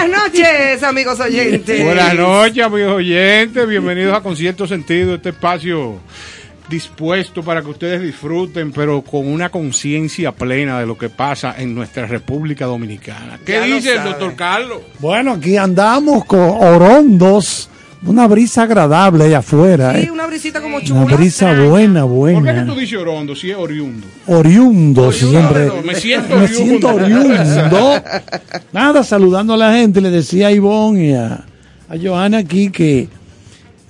Buenas noches, amigos oyentes. Buenas noches, amigos oyentes. Bienvenidos a Con cierto sentido, este espacio dispuesto para que ustedes disfruten, pero con una conciencia plena de lo que pasa en nuestra República Dominicana. ¿Qué Ya dice el doctor Carlos? Bueno, aquí andamos con orondos, una brisa agradable allá afuera, Sí, ¿eh? una brisita como chula. una brisa buena, ¿Por qué que buena. tú dices orondo si es oriundo? Oriundo Oriundo, siempre. no, me siento Me oriundo. siento oriundo. Nada, saludando a la gente, le decía a Ivonne y a, a Johanna aquí que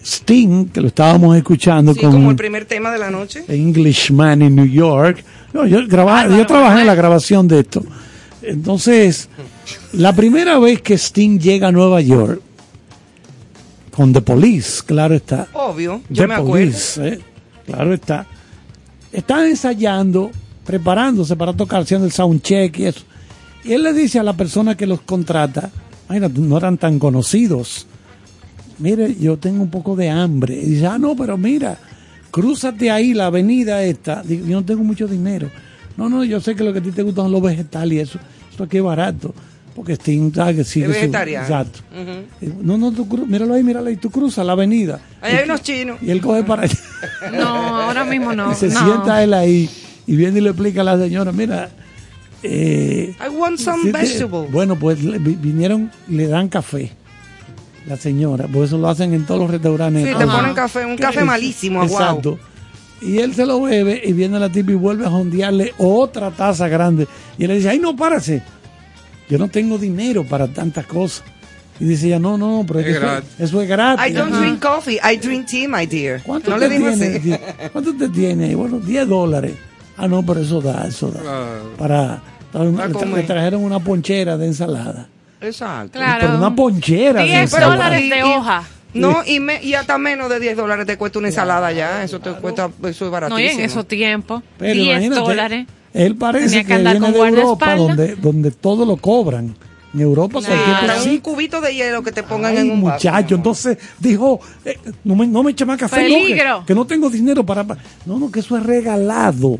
Sting, que lo estábamos escuchando Sí, con como el primer tema de la noche. Englishman en New York. No, yo, graba- yo trabajé en la grabación de esto. Entonces, la primera vez que Sting llega a Nueva York, con The Police, claro está. Obvio, yo The me acuerdo. ¿eh? claro está. Están ensayando, preparándose para tocar, haciendo el soundcheck y eso. Y él le dice a la persona que los contrata, imagínate, no eran tan conocidos. Mire, yo tengo un poco de hambre. Y dice, ah, no, pero mira, crúzate ahí la avenida esta. Digo, yo no tengo mucho dinero. No, no, yo sé que lo que a ti te gustan son los vegetales y eso. Eso aquí es barato. Porque Sting, ¿sabes? que sigue Es su- vegetariano. Exacto. No, no, tú míralo ahí, míralo ahí, tú cruzas la avenida. Ahí hay unos chinos. Y él coge para allá. No, ahora mismo no. y se no. sienta él ahí y viene y le explica a la señora, mira, eh, I want some sí, eh, vegetables. bueno, pues le- vi- vinieron, le dan café. La señora, por eso lo hacen en todos los restaurantes. Sí, te ponen café, un café malísimo, aguao. Exacto. Y él se lo bebe y viene la tipa y vuelve a jondearle otra taza grande. Y él le dice, ay, no, párase. Yo no tengo dinero para tantas cosas. Y dice ella, no, no, pero es Es eso, gratis. eso es gratis. I don't drink coffee, I drink tea, my dear. ¿Cuánto no te le tiene? así. ¿Cuánto te tiene? Bueno, 10 dólares. Ah, no, pero eso da, eso da. Claro. Para, para le, tra- le trajeron una ponchera de ensalada. Exacto. Claro. Pero una ponchera de 10 ensalada. dólares de hoja. No, y, me, y hasta menos de 10 dólares te cuesta una ensalada ya. Eso te cuesta, eso es baratísimo. No, y en esos tiempos, Pero 10 imagínate, dólares. Él parece que viene de Europa, donde, donde todo lo cobran. En Europa Sí, cualquier cosa. un cubito de hielo que te pongan Ay, en un vaso. muchacho, entonces dijo, eh, no me, no me eche más café, no, que- Peligro. que, no tengo dinero para... pa-". No, no, que eso es regalado.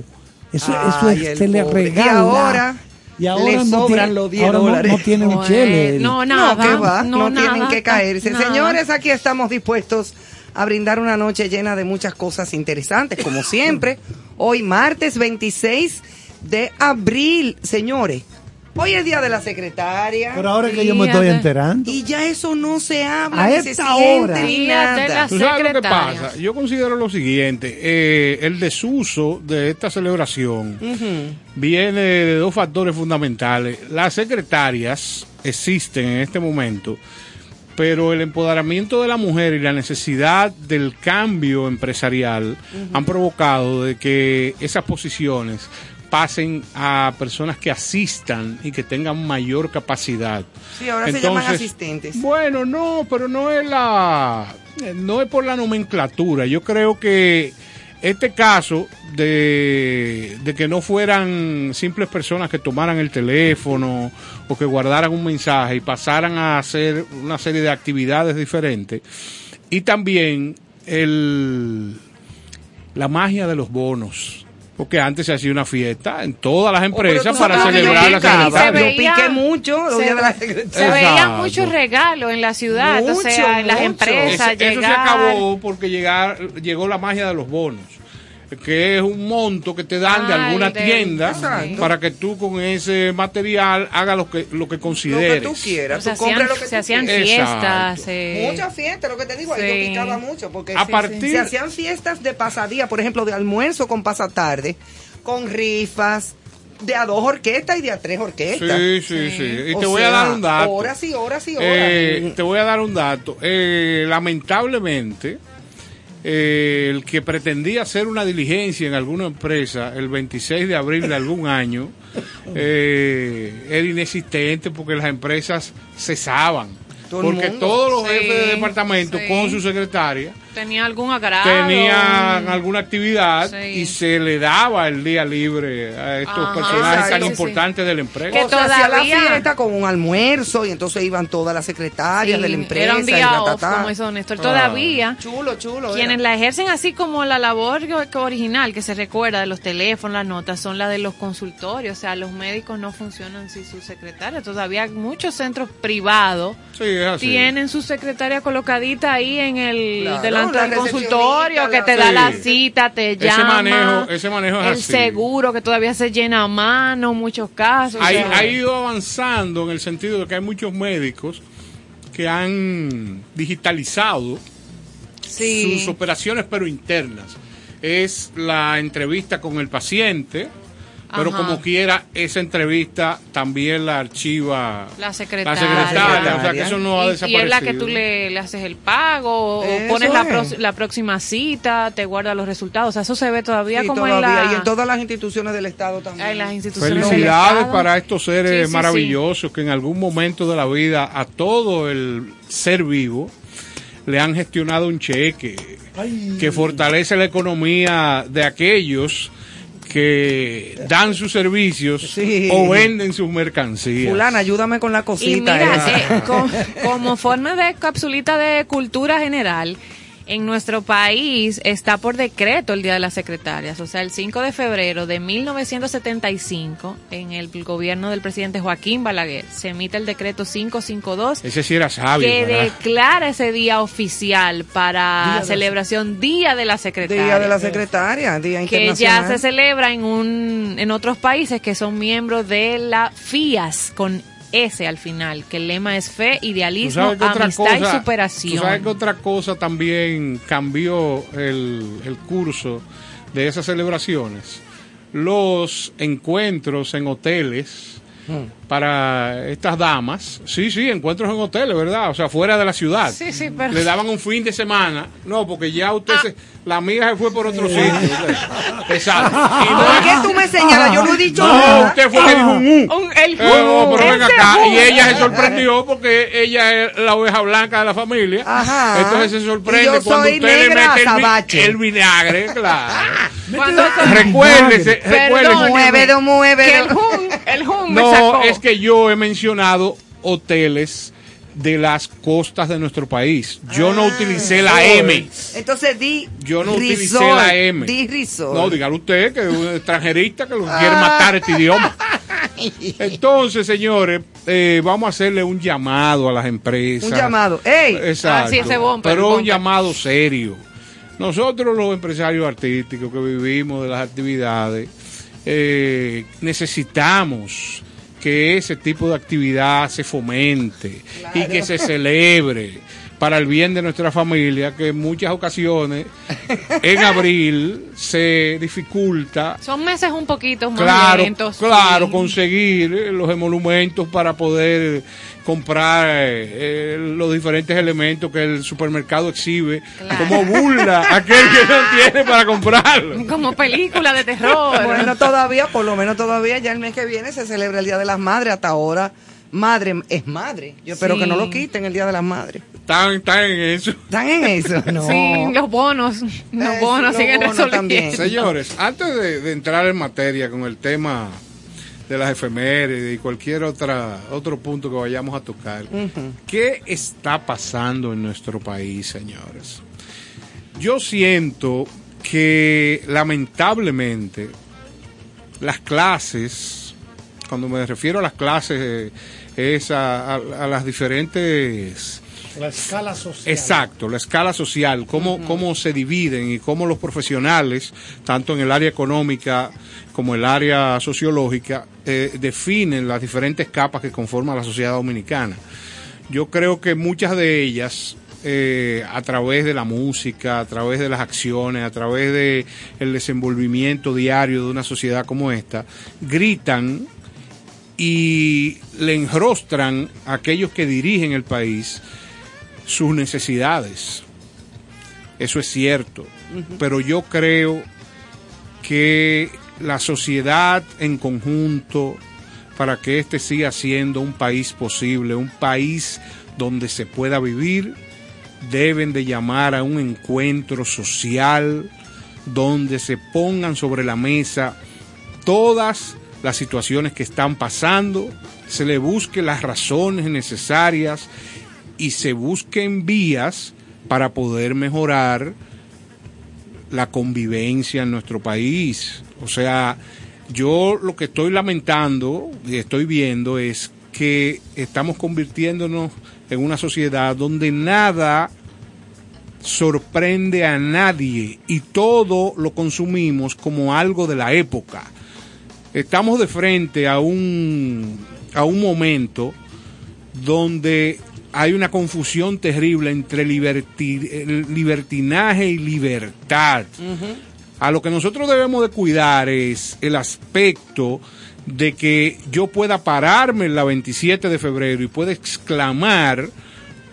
Eso, eso Ay, es, el se le pobre. Y regala. ahora Y ahora le no sobran tiene, los 10 ahora no- dólares. No, tiene un Bueno, chele. él. No, nada. no, que va, no, tienen nada, que caerse. nada. Señores, aquí estamos dispuestos a brindar una noche llena de muchas cosas interesantes, como siempre. Hoy, martes 26 de abril, señores. Hoy es día de la secretaria. Pero ahora que yo me estoy enterando. Y ya eso no se habla, A esta se hora. nada. ¿Tú sabes lo que pasa? Yo considero lo siguiente, eh, el desuso de esta celebración viene de dos factores fundamentales. Las secretarias existen en este momento, pero el empoderamiento de la mujer y la necesidad del cambio empresarial han provocado de que esas posiciones pasen a personas que asistan y que tengan mayor capacidad. Sí, ahora se llaman asistentes. Bueno, no, pero no es la eh, no es por la nomenclatura. Yo creo que este caso de, de que no fueran simples personas que tomaran el teléfono o que guardaran un mensaje y pasaran a hacer una serie de actividades diferentes y también el la magia de los bonos. Porque antes se hacía una fiesta en todas las Oh, empresas tú para celebrar la secretaria. Yo veía- piqué mucho se- de la Se secretaria. veían Exacto. muchos regalos en la ciudad, o Mucho, sea, en las mucho. empresas. Ese- eso se acabó porque llegar, llegó la magia de los bonos, que es un monto que te dan de alguna de- tienda Exacto. para que tú con ese material hagas lo que, lo que Lo que consideres. tú quieras. tú hacían, lo que se tú hacían quieras. fiestas. Eh, Muchas fiestas, lo que te digo, ahí Sí. yo picaba mucho, porque A se, partir- se hacían fiestas de pasadía, por ejemplo, de almuerzo con pasatarde, con rifas, de a dos orquestas y de a tres orquestas. Sí, sí, sí. Y O te voy a dar un dato. Horas y horas y horas. Eh, te voy a dar un dato. Eh, lamentablemente, eh, el que pretendía hacer una diligencia en alguna empresa el 26 de abril de algún año eh, era inexistente porque las empresas cesaban. Todo el porque todos los Sí, jefes de departamento sí. con su secretaria Tenía algún agrado. tenían alguna actividad Sí. y se le daba el día libre a estos Ajá, personajes tan sí, sí. importantes de la empresa. Que o se hacía la fiesta con un almuerzo y entonces iban todas las secretarias Sí, de la empresa. Era un y día off, ta. como hizo Néstor. Ah. Todavía, Chulo, chulo. quienes era. la ejercen así como la labor original, que se recuerda de los teléfonos, las notas, son las de los consultorios. O sea, los médicos no funcionan sin su secretaria. Todavía muchos centros privados tienen su secretaria colocadita ahí en el Claro, delante la del consultorio que te da la cita, te Ese llama. manejo- ese manejo es el así. seguro que todavía se llena a mano, muchos casos. o Ha, sea, ha ido avanzando en el sentido de que hay muchos médicos que han digitalizado sí. sus operaciones pero internas. Es la entrevista con el paciente, pero Ajá. como quiera, esa entrevista también la archiva La secretaria. la secretaria, o sea que eso no ha y, y desaparecido. es la que tú le, le haces el pago, o Eso pones la, pro- la próxima cita, te guarda los resultados. O sea, eso se ve todavía Sí, como en, la, y en todas las instituciones del Estado también. en las instituciones del Felicidades Estado. para estos seres Sí, sí, sí. maravillosos que en algún momento de la vida a todo el ser vivo le han gestionado un cheque que fortalece la economía de aquellos que dan sus servicios Sí. o venden sus mercancías. Fulana, ayúdame con la Y cosita. mira, eh, co- como forma de capsulita de cultura general, en nuestro país está por decreto el Día de las Secretarias. O sea, el 5 de febrero de 1975, en el gobierno del presidente Joaquín Balaguer, se emite el decreto 552 Ese sí era sabio. que ¿verdad? declara ese día oficial para celebración Día de la Secretaria. Día de la secretaria, Día que ya Internacional. se celebra en un en otros países que son miembros de la FIAS con S al final, que el lema es fe, Tú idealismo, amistad cosa- y Tú superación. sabes que otra cosa también cambió el, el curso de esas celebraciones. Los encuentros en hoteles para estas damas. Sí, sí, encuentros en hoteles, ¿verdad? O sea, fuera de la ciudad. Sí, sí, pero- Le daban un fin de semana. No, porque ya usted, Ah. se- la amiga se fue por otro sitio. usted. Exacto. Y no- ¿Por qué tú me señalas? Yo no he dicho no, nada. usted fue que dijo un U. Un- el Eh, no, pero ven acá. Y ella se sorprendió porque ella es la oveja blanca de la familia. Ajá. Entonces se sorprende yo cuando soy usted le mete el, el vinagre, claro. Cuando recuérdese, recuérdese. Muévelo. que el Jun, el Jun me No, es que yo he mencionado hoteles de las costas de nuestro país. Yo no utilicé la M. Entonces di Yo no utilicé la M. Di risol. No, dígalo usted, que es un extranjerista que lo quiere matar este idioma. Entonces, señores, eh, vamos a hacerle un llamado a las empresas. Un llamado. ¡Ey! Exacto. Ah, sí, ese bumper, Pero un llamado serio. Nosotros los empresarios artísticos que vivimos de las actividades, eh, necesitamos que ese tipo de actividad se fomente y que se celebre para el bien de nuestra familia, que en muchas ocasiones en abril se dificulta Son meses un poquito más claro, lentos. claro, sí. conseguir los emolumentos para poder comprar eh, eh, los diferentes elementos que el supermercado exhibe Claro. como burla a aquel que no tiene para comprarlo. Como película de terror. Bueno, todavía, por lo menos todavía, ya el mes que viene se celebra el Día de las Madres. Hasta ahora, madre es madre. Yo espero Sí. que no lo quiten el Día de las Madres. Están, están en eso. ¿Están en eso? No. Sí, los bonos. Los bonos los siguen bonos resolviendo. también. Señores, antes de, de entrar en materia con el tema de las efemérides y cualquier otra otro punto que vayamos a tocar, ¿qué está pasando en nuestro país, señores? Yo siento que lamentablemente las clases, cuando me refiero a las clases, eh, es a, a- a las diferentes La escala social. Exacto, la escala social, cómo, cómo se dividen y cómo los profesionales, tanto en el área económica como el área sociológica, eh, definen las diferentes capas que conforman la sociedad dominicana. Yo creo que muchas de ellas, eh, a través de la música, a través de las acciones, a través de el desenvolvimiento diario de una sociedad como esta, gritan y le enrostran a aquellos que dirigen el país sus necesidades. Eso es cierto. Pero yo creo que la sociedad en conjunto, para que este siga siendo un país posible, un país donde se pueda vivir, deben de llamar a un encuentro social donde se pongan sobre la mesa todas las situaciones que están pasando, se le busque las razones necesarias y se busquen vías para poder mejorar la convivencia en nuestro país. O sea, yo lo que estoy lamentando y estoy viendo es que estamos convirtiéndonos en una sociedad donde nada sorprende a nadie y todo lo consumimos como algo de la época. Estamos de frente a un, a un momento donde hay una confusión terrible entre libertinaje y libertad. A lo que nosotros debemos de cuidar es el aspecto de que yo pueda pararme en la 27 de febrero y pueda exclamar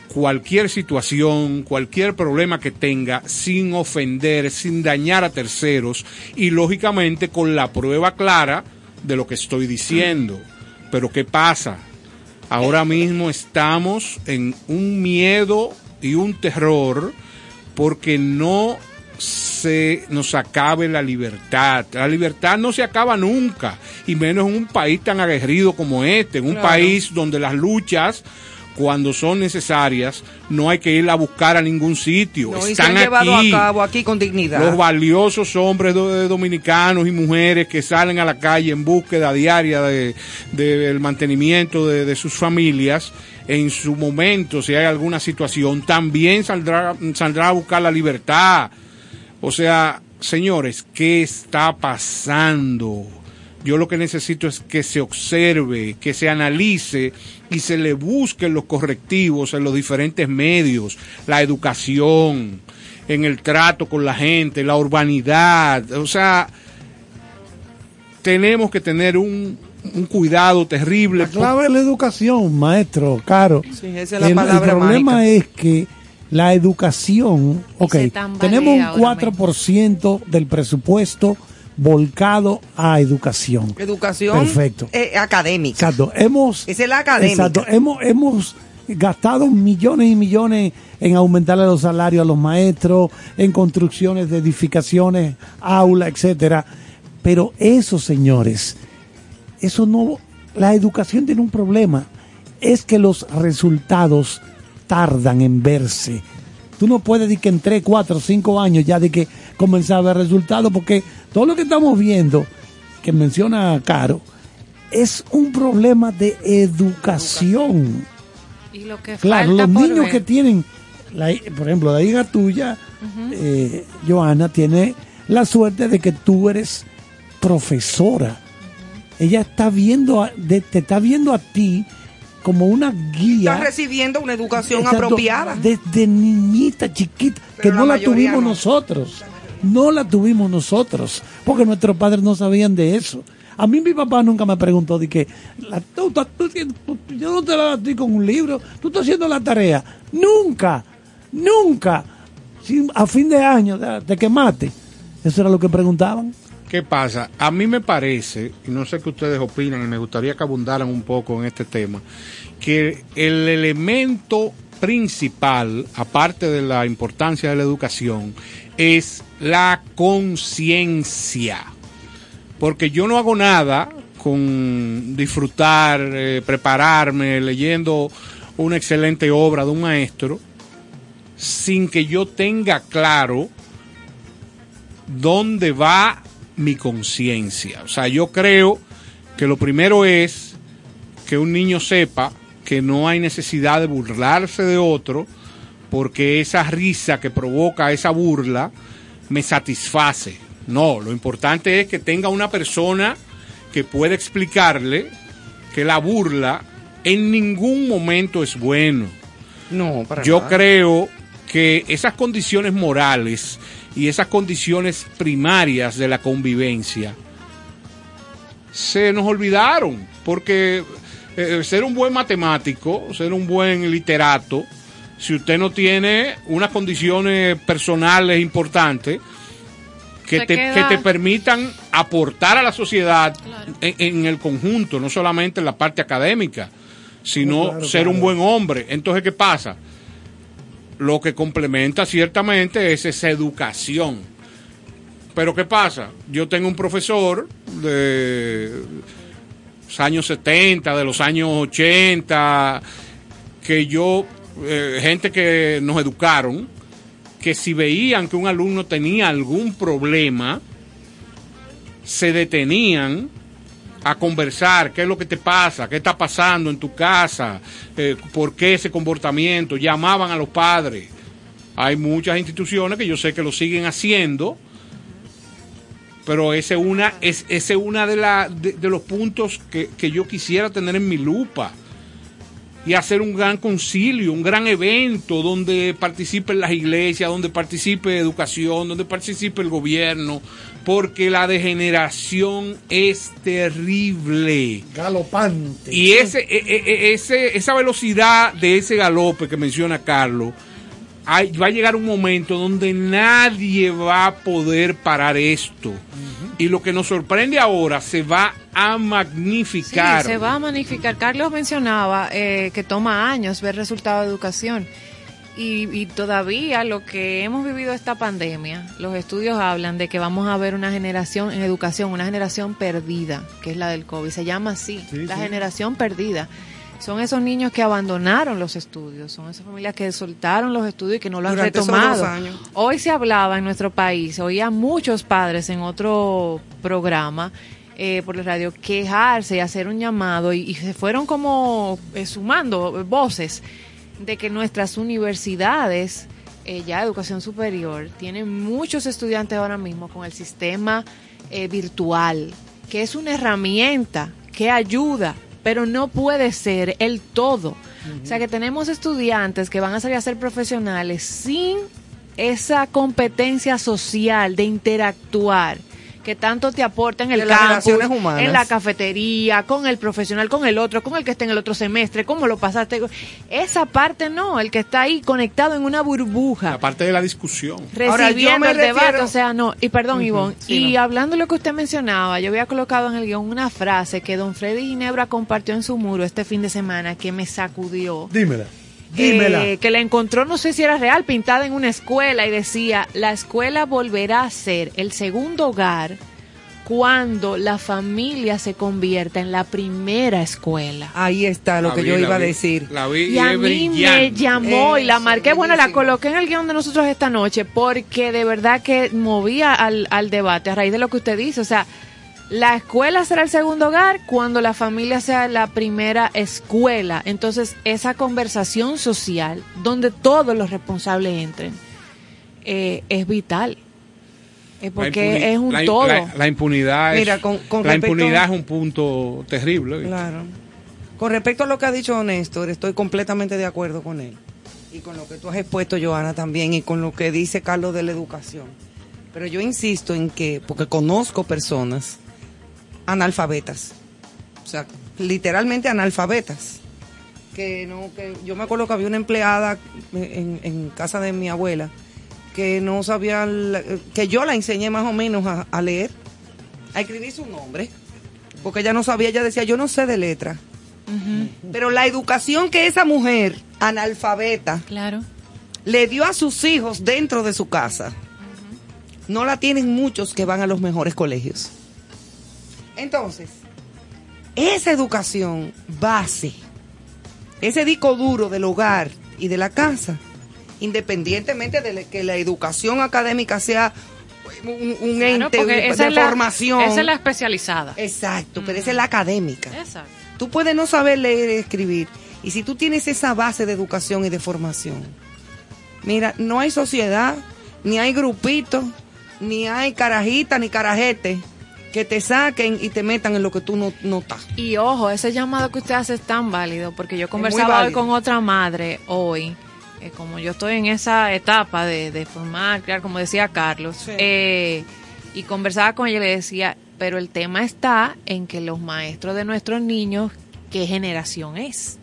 cualquier situación, cualquier problema que tenga, sin ofender, sin dañar a terceros y lógicamente con la prueba clara de lo que estoy diciendo. Pero ¿qué pasa? Ahora mismo estamos en un miedo y un terror porque no se nos acabe la libertad. La libertad no se acaba nunca, y menos en un país tan aguerrido como este, en un país donde las luchas cuando son necesarias, no hay que ir a buscar a ningún sitio. Están se llevado a cabo aquí con dignidad. Los valiosos hombres dominicanos y mujeres que salen a la calle en búsqueda diaria del de, mantenimiento de, de, sus familias, en su momento, si hay alguna situación, también saldrá, saldrá a buscar la libertad. O sea, señores, ¿qué está pasando? Yo lo que necesito es que se observe, que se analice y se le busquen los correctivos en los diferentes medios, la educación, en el trato con la gente, la urbanidad. O sea, tenemos que tener un, cuidado terrible. La clave es la educación, maestro, caro. Sí, esa es la el, palabra el problema es que la educación, ok, tenemos un 4% del presupuesto volcado a educación. Educación Perfecto. Eh, académica. Exacto. Hemos, es la académica. Exacto. Hemos, hemos gastado millones y millones en aumentarle los salarios a los maestros, en construcciones de edificaciones, aulas, etcétera. Pero eso, señores, eso no, la educación tiene un problema. Es que los resultados tardan en verse. Tú no puedes decir que en 3, 4, 5 años ya de que comenzar a ver resultados, porque todo lo que estamos viendo, que menciona Caro, es un problema de educación. Y lo que claro, los niños que tienen, por ejemplo, la hija tuya, eh, Joana, tiene la suerte de que tú eres profesora. Ella está viendo, te está viendo a ti como una guía. Está recibiendo una educación apropiada. Desde niñita, chiquita, que no la tuvimos nosotros. No la tuvimos nosotros, porque nuestros padres no sabían de eso. A mí mi papá nunca me preguntó de que yo no te la doy con un libro, tú estás haciendo la tarea. Nunca, nunca, a fin de año te quemaste. Eso era lo que preguntaban. ¿Qué pasa? A mí me parece, y no sé qué ustedes opinan, y me gustaría que abundaran un poco en este tema, que el elemento principal, aparte de la importancia de la educación, es la conciencia. Porque yo no hago nada con disfrutar, eh, prepararme, leyendo una excelente obra de un maestro, sin que yo tenga claro dónde va mi conciencia. O sea, yo creo que lo primero es que un niño sepa que no hay necesidad de burlarse de otro, porque esa risa que provoca esa burla me satisface. No, lo importante es que tenga una persona que pueda explicarle que la burla en ningún momento es bueno. No, para Yo creo que esas condiciones morales y esas condiciones primarias de la convivencia se nos olvidaron, porque eh, ser un buen matemático, ser un buen literato, si usted no tiene unas condiciones personales importantes, que te, que te permitan aportar a la sociedad Claro. en, en el conjunto, no solamente en la parte académica, sino claro, ser claro. un buen hombre. Entonces, ¿qué pasa? Lo que complementa ciertamente es esa educación. Pero ¿qué pasa? Yo tengo un profesor de los años 70, de los años 80, que yo, eh, gente que nos educaron, que si veían que un alumno tenía algún problema, se detenían a conversar, qué es lo que te pasa, qué está pasando en tu casa, eh, por qué ese comportamiento, llamaban a los padres. Hay muchas instituciones que yo sé que lo siguen haciendo, pero ese es una, es, ese es una de, la, de, de los puntos que, que yo quisiera tener en mi lupa y hacer un gran concilio, un gran evento donde participen las iglesias, donde participe educación, donde participe el gobierno, porque la degeneración es terrible. Galopante. Y ese, e- e- e- ese, esa velocidad de ese galope que menciona Carlos, va a llegar un momento donde nadie va a poder parar esto. Y lo que nos sorprende ahora se va a Sí, magnificar. se va a magnificar. Carlos mencionaba eh, que toma años ver resultados de educación. Y, y todavía lo que hemos vivido esta pandemia, los estudios hablan de que vamos a ver una generación en educación, una generación perdida, que es la del COVID. Se llama así, Sí, la sí. generación perdida. Son esos niños que abandonaron los estudios, son esas familias que soltaron los estudios y que no lo han Durante retomado. años. Hoy se hablaba en nuestro país, oía muchos padres en otro programa eh, por la radio quejarse y hacer un llamado y, y se fueron como eh, sumando voces de que nuestras universidades, eh, ya educación superior, tienen muchos estudiantes ahora mismo con el sistema eh, virtual, que es una herramienta que ayuda, pero no puede ser el todo. O sea que tenemos estudiantes que van a salir a ser profesionales sin esa competencia social de interactuar que tanto te aporta en el las campus, en la cafetería, con el profesional, con el otro, con el que esté en el otro semestre, cómo lo pasaste. Esa parte no, el que está ahí conectado en una burbuja la parte de la discusión. Ahora, yo recibiendo me el debate, o sea, no, y perdón, Ivonne, sí, y no. hablando de lo que usted mencionaba, yo había colocado en el guion una frase que don Freddy Ginebra compartió en su muro este fin de semana que me sacudió. Dímela. Dímela. Eh, que la encontró, no sé si era real, pintada en una escuela y decía, la escuela volverá a ser el segundo hogar cuando la familia se convierta en la primera escuela. Ahí está lo La que vi, yo iba a vi, decir. La vi Y a mí me llamó y la marqué. Bueno, la coloqué en el guion de nosotros esta noche porque de verdad que movía al, al debate a raíz de lo que usted dice. O sea, la escuela será el segundo hogar cuando la familia sea la primera escuela. Entonces, esa conversación social donde todos los responsables entren eh, es vital. Es La porque es un la- todo. La, la impunidad, es, Mira, con- con la impunidad es un punto terrible. Claro. Con respecto a lo que ha dicho Néstor, estoy completamente de acuerdo con él. Y con lo que tú has expuesto, Joana, también, y con lo que dice Carlos de la educación. Pero yo insisto en que, porque conozco personas analfabetas, o sea, literalmente analfabetas, que no, que yo me acuerdo que había una empleada en, en casa de mi abuela que no sabía, que yo la enseñé más o menos a, a leer, a escribir su nombre, porque ella no sabía, ella decía, yo no sé de letra. Pero la educación que esa mujer analfabeta Claro. le dio a sus hijos dentro de su casa, no la tienen muchos que van a los mejores colegios. Entonces, esa educación base, ese disco duro del hogar y de la casa, independientemente de la- que la educación académica sea un, un Claro, ente de, esa de es la- formación. esa es la especializada. Exacto, pero esa es la académica. Exacto. Tú puedes no saber leer y escribir. Y si tú tienes esa base de educación y de formación, mira, no hay sociedad, ni hay grupito, ni hay carajita, ni carajete que te saquen y te metan en lo que tú no, no estás. Y ojo, ese llamado que usted hace es tan válido, porque yo conversaba hoy con otra madre hoy, eh, como yo estoy en esa etapa de, de formar, crear, como decía Carlos, Sí. eh, y conversaba con ella y le decía, pero el tema está en que los maestros de nuestros niños, ¿qué generación es?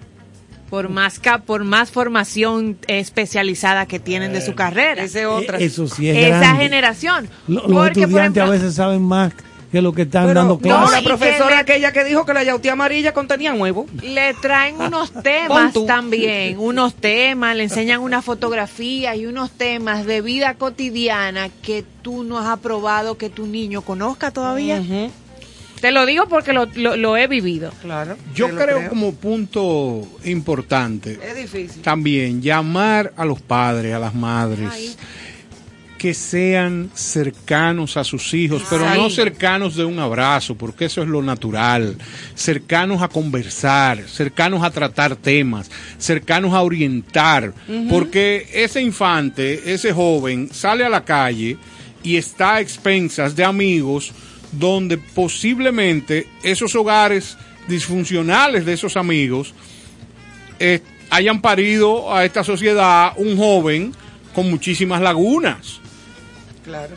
por más ca- por más formación especializada que tienen de su carrera. Otra. Eh, Eso sí es Esa grande. generación. Lo- Los Porque, por estudiantes a ejemplo, veces saben más que lo que están Pero, dando no, clases. la y que profesora le- aquella que dijo que la yautía amarilla contenía huevo. le traen unos temas también, unos temas, le enseñan una fotografía y unos temas de vida cotidiana que tú no has aprobado que tu niño conozca todavía. Te lo digo porque lo, lo- lo he vivido. Claro. Yo creo, como punto importante Es difícil. también llamar a los padres, a las madres, Ay. Que sean cercanos a sus hijos, pero Ay. no cercanos de un abrazo, porque eso es lo natural, cercanos a conversar, cercanos a tratar temas, cercanos a orientar, porque ese infante, ese joven, sale a la calle y está a expensas de amigos donde posiblemente esos hogares disfuncionales de esos amigos eh, hayan parido a esta sociedad un joven con muchísimas lagunas. Claro.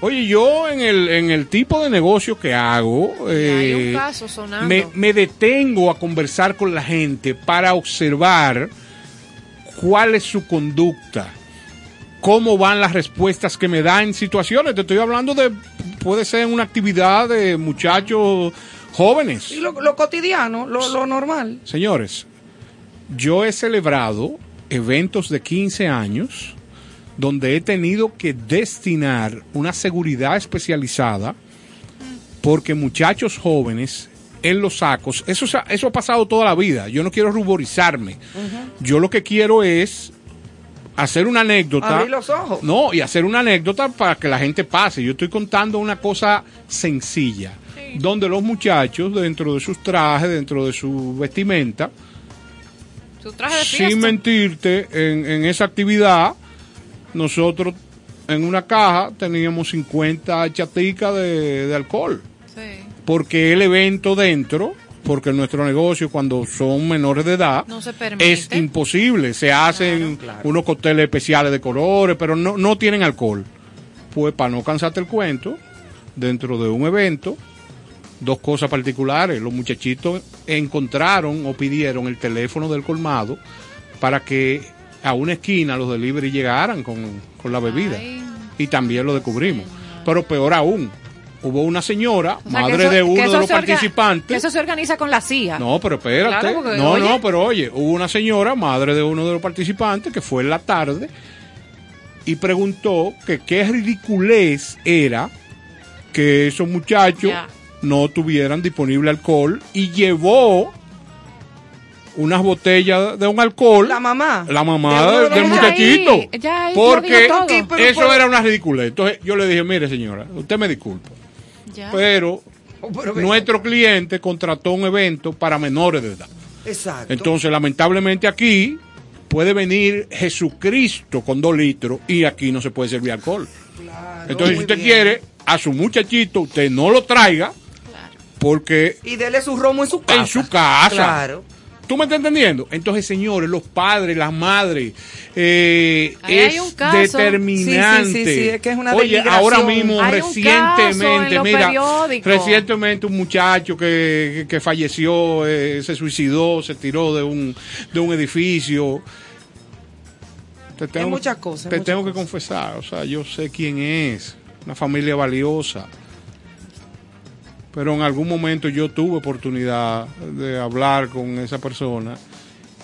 Oye, yo en el, en el tipo de negocio que hago, eh, un caso sonando. me, me detengo a conversar con la gente para observar cuál es su conducta, cómo van las respuestas que me da en situaciones. Te estoy hablando de, puede ser una actividad de muchachos jóvenes. Y lo, lo cotidiano, lo, lo normal. Señores, yo he celebrado eventos de 15 años donde he tenido que destinar una seguridad especializada porque muchachos jóvenes en los sacos, eso, eso ha pasado toda la vida, yo no quiero ruborizarme, yo lo que quiero es hacer una anécdota. Abrir los ojos. No, y hacer una anécdota para que la gente pase. Yo estoy contando una cosa sencilla, donde los muchachos, dentro de sus trajes, dentro de su vestimenta, Su traje de fiesta. sin mentirte, en, en esa actividad, nosotros en una caja teníamos 50 chaticas de, de alcohol. Sí. Porque el evento dentro, porque nuestro negocio cuando son menores de edad, No es imposible. Se hacen unos cócteles especiales de colores, pero no, no tienen alcohol. Pues para no cansarte el cuento, dentro de un evento, dos cosas particulares. Los muchachitos encontraron o pidieron el teléfono del colmado para que a una esquina los delivery llegaran con, con la bebida. Ay. Y también lo descubrimos. Pero peor aún, hubo una señora, O sea, madre eso- de uno de los que participantes. Eso se organiza con la CIA. No, pero espérate. Claro, porque, no, oye. no, pero oye, hubo una señora, madre de uno de los participantes, que fue en la tarde y preguntó que qué ridiculez era que esos muchachos no tuvieran disponible alcohol y llevó unas botellas de un alcohol. La mamá. La mamá De del, de del los- muchachito. ahí, ya ahí lo porque pero- eso pero- era una ridiculez. Entonces yo le dije, mire señora, usted me disculpa, Ya. pero Oh, pero nuestro cliente contrató un evento para menores de edad. Exacto. Entonces, lamentablemente aquí puede venir Jesucristo con dos litros y aquí no se puede servir alcohol. Claro, Entonces, si usted bien. quiere, a su muchachito, usted no lo traiga porque Y dele su romo en su casa. en su casa. Claro. ¿Tú me estás entendiendo? Entonces, señores, los padres, las madres, eh, es determinante. Sí, sí, sí, sí, es que es una Oye, ahora mismo, Hay recientemente, mira, periódicos. recientemente un muchacho que, que falleció, eh, se suicidó, se tiró de un, de un edificio. Te tengo, muchas cosas, Te muchas tengo que confesar, o sea, yo sé quién es, una familia valiosa. Pero en algún momento yo tuve oportunidad de hablar con esa persona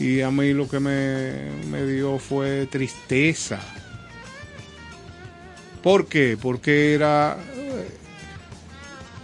y a mí lo que me, me dio fue tristeza. ¿Por qué? Porque era eh,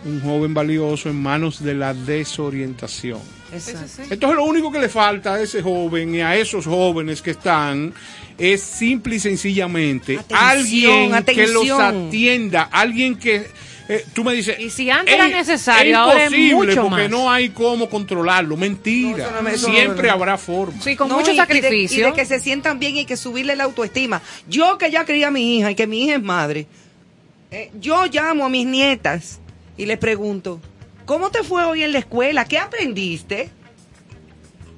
un joven valioso en manos de la desorientación. Exacto. Entonces lo único que le falta a ese joven y a esos jóvenes que están es simple y sencillamente Atención, alguien que los atienda, alguien que eh, tú me dices Y si antes era necesario, es ahora es imposible mucho porque más. no hay cómo controlarlo, mentira, No, eso no me- eso no siempre habrá forma. Sí, con No, mucho y- y de- sacrificio. Y de, que se sientan bien y que subirle la autoestima. Yo que ya crié a mi hija y que mi hija es madre, eh, yo llamo a mis nietas y les pregunto, ¿cómo te fue hoy en la escuela? ¿Qué aprendiste?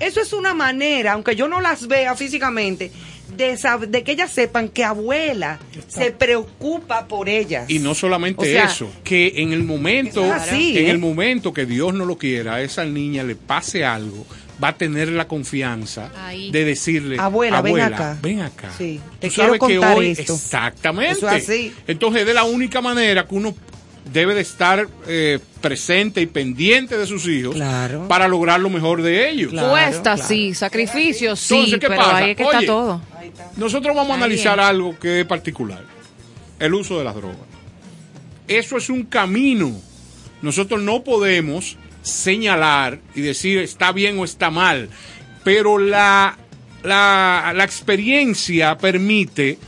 Eso es una manera, aunque yo no las vea físicamente, de, que ellas sepan que abuela se preocupa por ellas. Y no solamente O sea, eso, que en el momento, Eso es así, en ¿eh? el momento que Dios no lo quiera, a esa niña le pase algo, va a tener la confianza Ahí. de decirle, Abuela, ven abuela, acá". ven acá. Sí, Tú te quiero sabes que hoy- esto. Exactamente. Eso es así. Entonces, de la única manera que uno debe de estar eh, presente y pendiente de sus hijos Claro. para lograr lo mejor de ellos. Claro, Cuesta, claro. sí, sacrificio, sí, Entonces, ¿qué pero pasa? ahí es que Oye, está todo. Nosotros vamos a Ahí analizar es. algo que es particular. El uso de las drogas. Eso es un camino. Nosotros no podemos señalar y decir está bien o está mal, pero la, la, la experiencia permite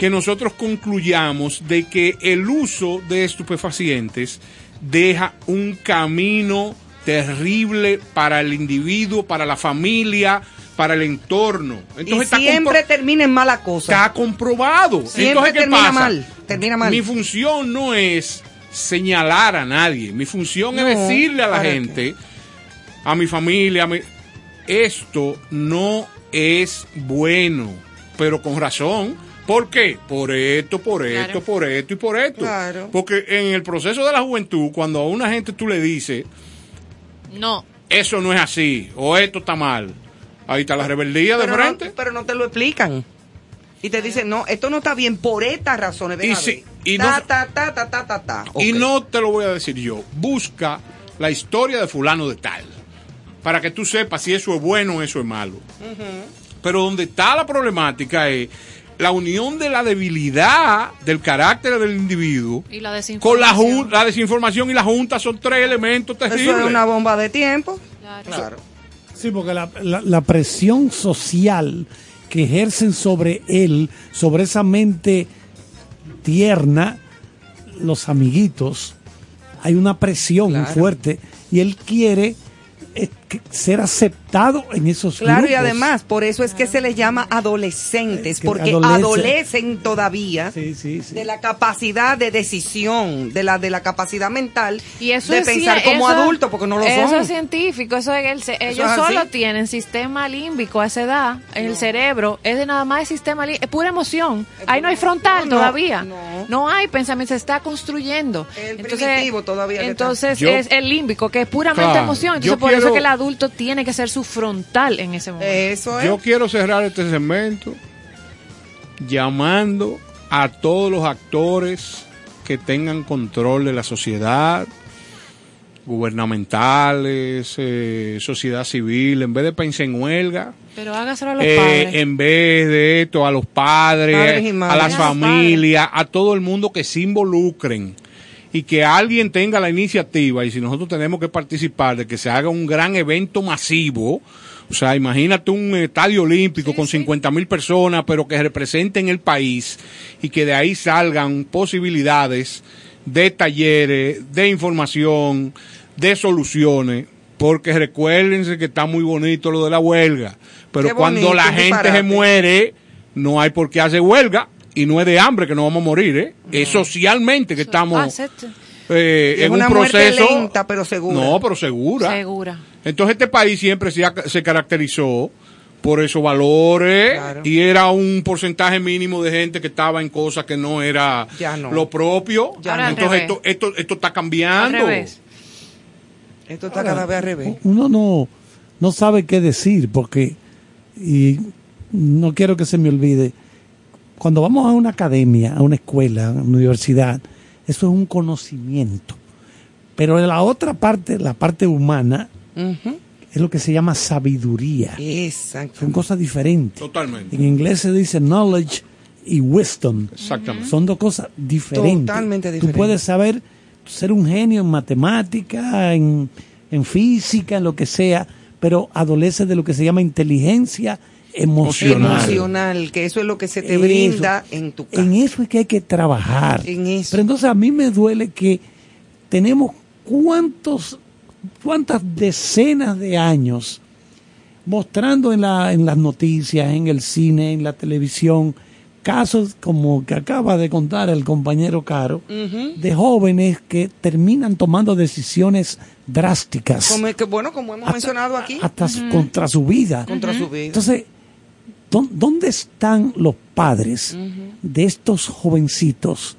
que nosotros concluyamos de que el uso de estupefacientes deja un camino terrible para el individuo, para la familia, para el entorno. Y Entonces siempre termina en mala cosa. está comprobado. Siempre Entonces, ¿qué termina pasa? mal, termina mal. Mi función no es señalar a nadie. Mi función No, es decirle a la gente, a mi familia, a mi- esto no es bueno, pero con razón. ¿Por qué? Por esto, por esto, por esto y por esto. Claro. Porque en el proceso de la juventud, cuando a una gente tú le dices, No, eso no es así, o esto está mal, ahí está la rebeldía de pero, no, frente. pero no te lo explican. Y te dicen, no, esto no está bien por estas razones. Ven Y ver. y ta, no- ta, ta, ta, ta, ta, ta. Y no te lo voy a decir yo. Busca la historia de fulano de tal. Para que tú sepas si eso es bueno o eso es malo. Pero donde está la problemática es la unión de la debilidad del carácter del individuo y la con la, desinformación. jun- la desinformación y la junta son tres elementos terribles. Eso es una bomba de tiempo. Claro. Claro. Sí, porque la, la- la presión social que ejercen sobre él, sobre esa mente tierna, los amiguitos, hay una presión muy Claro. fuerte y él quiere que- ser aceptado en esos Claro, y grupos. además, por eso es que se les llama adolescentes, Es que porque adolecen todavía Sí, sí, sí. de la capacidad de decisión, de la de la capacidad mental Y eso de es pensar como eso- adultos, porque no lo Eso son. es científico, eso es el ellos es solo tienen sistema límbico a esa edad, el cerebro es de nada más el sistema límbico, es pura emoción. Ahí no hay frontal No, todavía. no. No. hay pensamiento, se está construyendo. El primitivo todavía. Entonces Yo- es el límbico que es puramente Claro, emoción. Entonces por eso quiero- que el adulto tiene que ser su frontal en ese momento. Eso es. Yo quiero cerrar este segmento llamando a todos los actores que tengan control de la sociedad, gubernamentales, eh, sociedad civil, en vez de pensar en huelga, Pero hágaselo a los eh, padres. en vez de esto, a los padres, Padres a las familias, a todo el mundo que se involucren y que alguien tenga la iniciativa y si nosotros tenemos que participar de que se haga un gran evento masivo, o sea, imagínate un estadio olímpico con 50 mil personas, pero que representen el país y que de ahí salgan posibilidades de talleres, de información, de soluciones, porque recuérdense que está muy bonito lo de la huelga, pero cuando la gente se muere, no hay por qué hacer huelga y no es de hambre que no vamos a morir, ¿eh? es socialmente que estamos Ah, eh, Es en una un proceso lenta, pero segura. No, pero segura. Segura. Entonces este país siempre se, ha- se caracterizó por esos valores Claro. y era un porcentaje mínimo de gente que estaba en cosas que no era Ya no. lo propio. Ya Ahora Entonces esto, esto, esto está Al cambiando. revés. Esto está cada vez al revés. Uno no, no sabe qué decir porque, y no quiero que se me olvide, cuando vamos a una academia, a una escuela, a una universidad, eso es un conocimiento. Pero la otra parte, la parte humana, es lo que se llama sabiduría. Exacto. Son cosas diferentes. Totalmente. En inglés se dice knowledge y wisdom. Exactamente. Son dos cosas diferentes. Totalmente Tú diferentes. puedes saber ser un genio en matemática, en, en física, en lo que sea, pero adolece de lo que se llama inteligencia emocional. Emocional, que eso es lo que se te Eso. brinda en tu casa. En eso es que hay que trabajar. En eso. Pero entonces a mí me duele que tenemos cuántos, cuántas decenas de años mostrando en, la, en las noticias, en el cine, en la televisión, casos como que acaba de contar el compañero Caro, de jóvenes que terminan tomando decisiones drásticas. Como que, bueno, como hemos hasta- mencionado aquí, Hasta contra su vida. contra su vida. Entonces, ¿dó- ¿dónde están los padres de estos jovencitos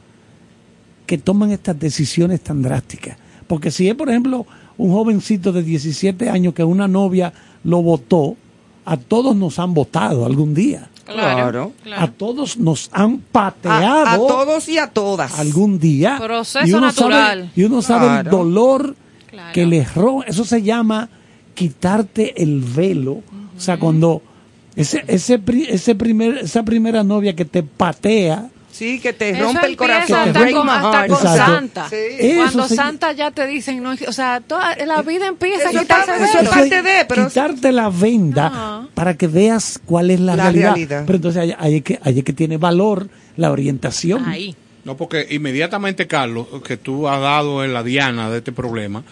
que toman estas decisiones tan drásticas? Porque si es, por ejemplo, un jovencito de 17 años que una novia lo votó, a todos nos han votado algún día. Claro. A todos nos han pateado a todos y a todas. algún día. Proceso y uno natural. Sabe, y uno sabe el dolor Claro. que le ro Eso se llama quitarte el velo. O sea, cuando ese, ese, pri- ese primer, esa primera novia que te patea, Sí, que te Eso rompe el corazón. hasta break con, hasta heart. con. Santa. Sí. Cuando se- Santa ya te dicen, no, o sea, toda la vida empieza a quitarse está- el eso es velo. parte de, pero- quitarte la venda para que veas cuál es la, La realidad. realidad. Pero entonces ahí, ahí es que, ahí es que tiene valor la orientación. Ahí. No, porque inmediatamente, Carlos, que tú has dado en la diana de este problema,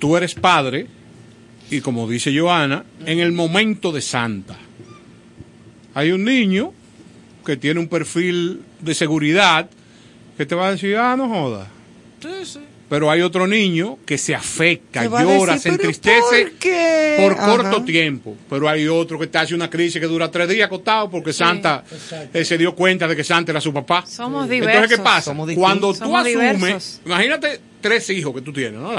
tú eres padre y como dice Joana, en el momento de Santa, hay un niño que tiene un perfil de seguridad que te va a decir, ah, no joda. Pero hay otro niño que se afecta, llora, decir, se "¿Pero entristece por qué?" por Ajá. corto tiempo. Pero hay otro que te hace una crisis que dura tres días acostado porque Santa eh, se dio cuenta de que Santa era su papá. Somos diversos. Entonces, ¿qué pasa? Somos. Cuando tú Somos asumes, diversos. imagínate tres hijos que tú tienes, ¿no?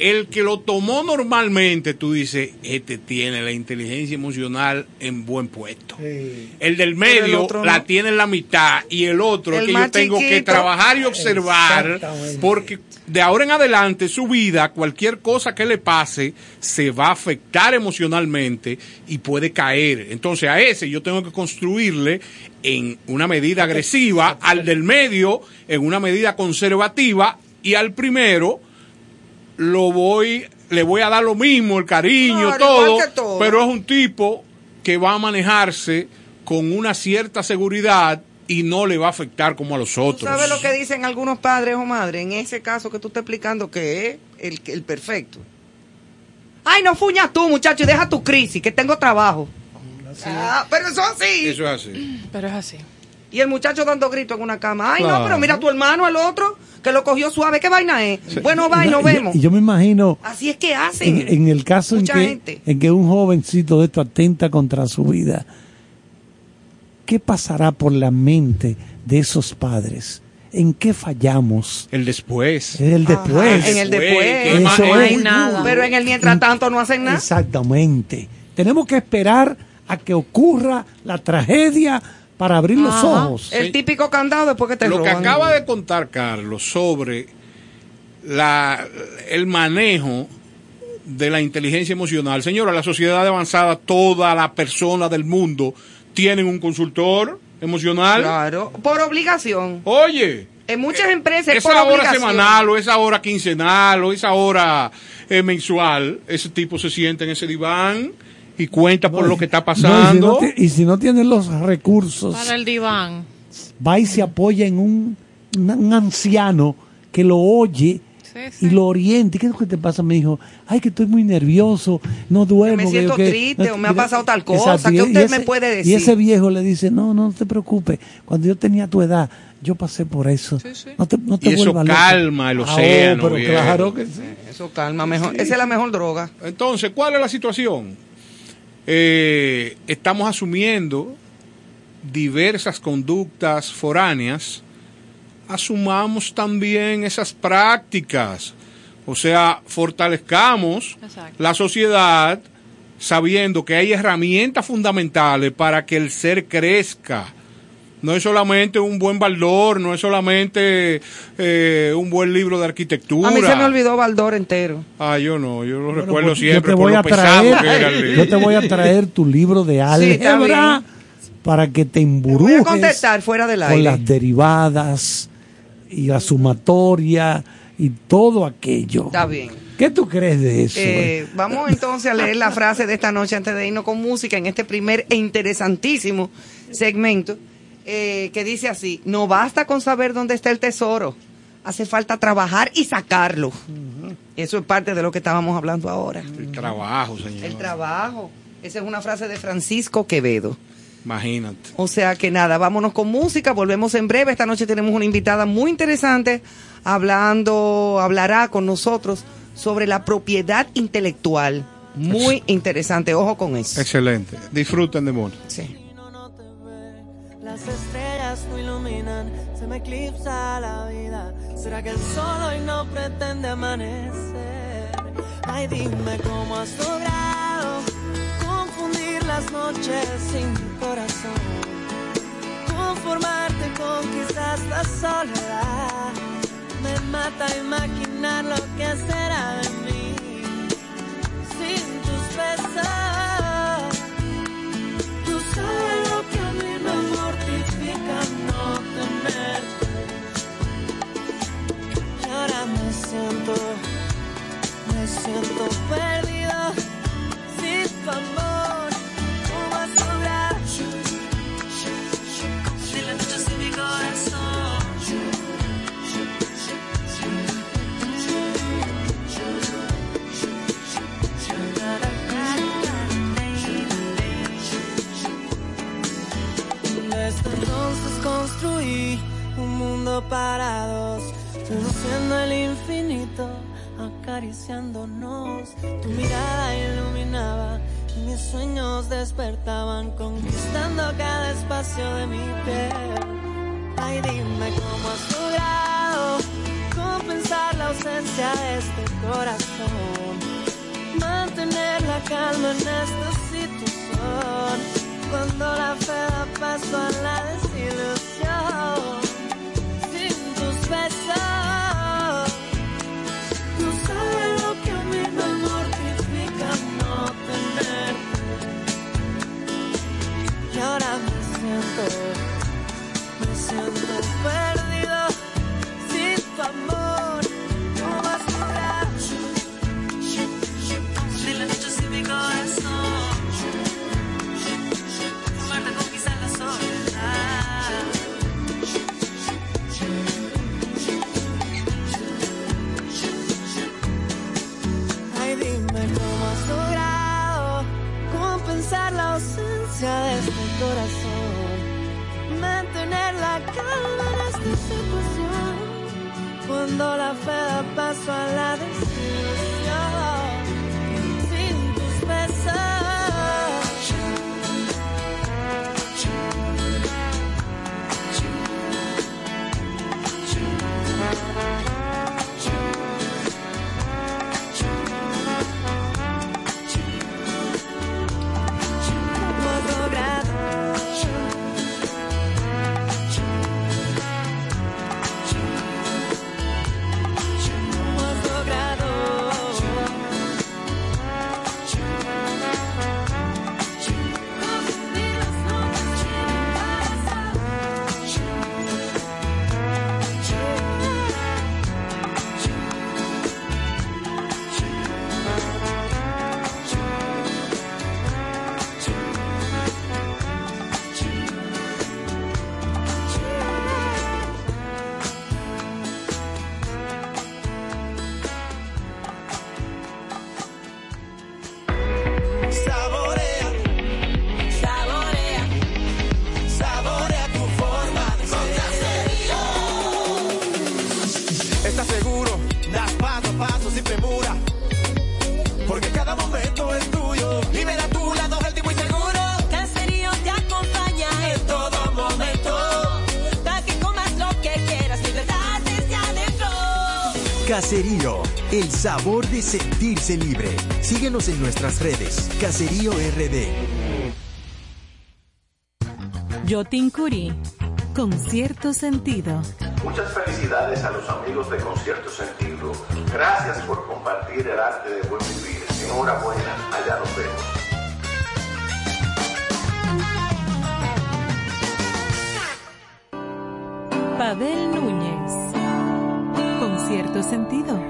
El que lo tomó normalmente, tú dices, este tiene la inteligencia emocional en buen puesto. El del el medio la no. tiene en la mitad y el otro El es que yo tengo que trabajar y observar porque de ahora en adelante su vida, cualquier cosa que le pase, se va a afectar emocionalmente y puede caer. Entonces a ese yo tengo que construirle en una medida agresiva, al del medio en una medida conservativa y al primero lo voy, le voy a dar lo mismo, el cariño, Claro, todo, pero es un tipo que va a manejarse con una cierta seguridad y no le va a afectar como a los ¿Tú otros. sabes lo que dicen algunos padres o madres en ese caso que tú estás explicando que es el, el perfecto? Ay, no fuñas tú, muchacho, y deja tu crisis, que tengo trabajo. Ah, pero eso así. Eso es así. Pero es así. Y el muchacho dando gritos en una cama. Ay, no, pero mira a tu hermano, el otro, que lo cogió suave. ¿Qué vaina es? Bueno, va y nos vemos. Y yo me imagino Así es que hacen. en, en el caso en que, gente. en que un jovencito de esto atenta contra su vida, ¿qué pasará por la mente de esos padres? ¿En qué fallamos? El después. El después. en el Después, Eso es No hay nada. Pero en el mientras tanto no hacen nada. Exactamente. Tenemos que esperar a que ocurra la tragedia para abrir los ojos. El típico candado después que te Lo que roban. acaba de contar Carlos sobre la, el manejo de la inteligencia emocional. Señora, la sociedad avanzada, toda la persona del mundo tienen un consultor emocional. Claro, por obligación. Oye, En muchas empresas es por esa hora obligación. semanal o esa hora quincenal o esa hora eh, mensual, ese tipo se sienta en ese diván y cuenta por lo que está No, y si pasando. no y si no tiene los recursos, Para el diván. va y se apoya en un, anciano que lo oye Sí, sí. y lo oriente. ¿Qué es lo que te pasa? Me dijo, ay, que estoy muy nervioso, no duermo. me siento que- triste, o me ha pasado tal cosa, Exacto, ¿qué y- y usted me puede Y decir? ese viejo le dice, no, no te preocupes, cuando yo tenía tu edad, yo pasé por eso. No te, no te Y eso vuelvas loco". calma el Ah, oh, océano, pero claro que sí. Eso calma mejor. Esa es la mejor droga. Entonces, ¿cuál es la situación? Eh, estamos asumiendo diversas conductas foráneas, asumamos también esas prácticas. O sea, fortalezcamos Exacto. la sociedad sabiendo que hay herramientas fundamentales para que el ser crezca. No es solamente un buen baldor, no es solamente eh, un buen libro de arquitectura. A mí se me olvidó Baldor entero. Ah, yo no, yo lo Bueno, recuerdo pues, siempre yo te por voy lo a traer, que era el yo te voy a traer tu libro de álgebra para que te Te voy emburujes a contestar fuera del con aire. las derivadas y la sumatoria y todo aquello. Está bien. ¿Qué tú crees de eso? Eh, vamos entonces a leer la frase de esta noche antes de irnos con música en este primer e interesantísimo segmento eh, que dice así, no basta con saber dónde está el tesoro, hace falta trabajar y sacarlo. Eso es parte de lo que estábamos hablando ahora. El trabajo, señor. El trabajo. Esa es una frase de Francisco Quevedo. Imagínate. O sea que nada, vámonos con música, volvemos en breve. Esta noche tenemos una invitada muy interesante hablando, hablará con nosotros sobre la propiedad intelectual. Muy interesante, ojo con eso. Excelente. Disfruten de mundo. Sí. Las estrellas no iluminan, se me eclipsa la vida. ¿Será que el sol hoy no pretende amanecer? Ay, dime cómo has logrado confundir las noches sin mi corazón. Conformarte con quizás la soledad. Me mata imaginar lo que será de mí sin tus besos. Siento, me siento perdido sin tu amor. ¿Cómo vas a? De la noche sin mi corazón. Desde entonces construí un mundo para dos, reduciendo el infinito, acariciándonos. Tu mirada iluminaba mis sueños despertaban, conquistando cada espacio de mi piel. Ay, dime cómo has logrado compensar la ausencia de este corazón, mantener la calma en esta situación. Cuando la fe da paso a la desilusión, tú sabes lo que a mí me mortifica no tenerte. Y ahora me siento, me siento perdido sin tu amor. La calma en esta situación. Cuando la fe da paso a la desilusión. Sabor de sentirse libre. Síguenos en nuestras redes. Caserío RD. Yotin Curí, con cierto sentido. Muchas felicidades a los amigos de Concierto Sentido. Gracias por compartir el arte de buen vivir. Enhorabuena, allá nos vemos. Pavel Núñez, con cierto sentido.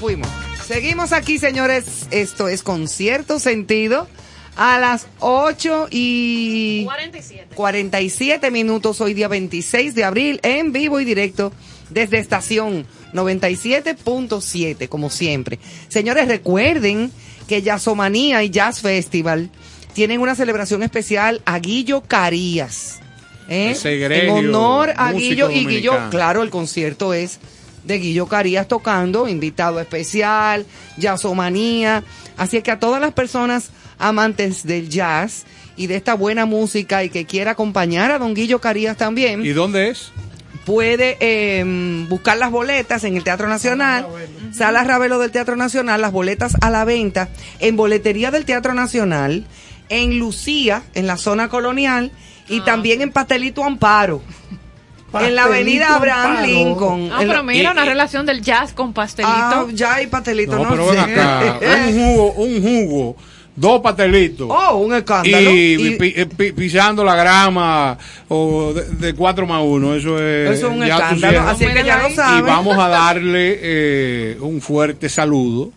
fuimos. Seguimos aquí, señores. Esto es con cierto sentido. A las 8 y 47. 47 minutos, hoy día 26 de abril, en vivo y directo desde estación 97.7, como siempre. Señores, recuerden que Jazzomanía y Jazz Festival tienen una celebración especial a Guillo Carías. ¿eh? Ese en honor a Guillo y Guillo, claro, el concierto es de Guillo Carías tocando, invitado especial, Jazzomanía. Así es que a todas las personas amantes del jazz y de esta buena música y que quiera acompañar a don Guillo Carías también, ¿Y dónde es? puede eh, buscar las boletas en el Teatro Nacional, Sala Ravelo del Teatro Nacional, las boletas a la venta en boletería del Teatro Nacional, en Lucía, en la zona colonial, y también en Pastelito Amparo, en la avenida Abraham. Lincoln. Ah, la- pero mira, y- una y- relación del jazz con pastelito. Ah, ya hay pastelito, No, no, pero sé. ven acá. Un jugo, un jugo, dos pastelitos. Oh, un escándalo. Y, Y- pi- eh, pi- pisando la grama o de, de 4 más 1, eso es, Eso es un escándalo, así que ya lo Y saben. vamos a darle eh, un fuerte saludo.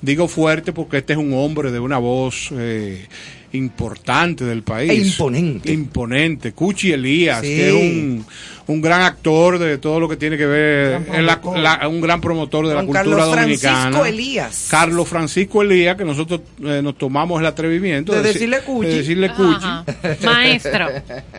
Digo fuerte porque este es un hombre de una voz eh, importante del país. E imponente. Imponente. Cuchi Elías, Sí. que es un, un gran actor de todo lo que tiene que ver, Gran en la- un gran promotor de la cultura Carlos dominicana. Francisco Elías. Carlos Francisco Elías, que nosotros eh, nos tomamos el atrevimiento De deci- decirle Cuchi. de decirle Cuchi. Ajá. Maestro.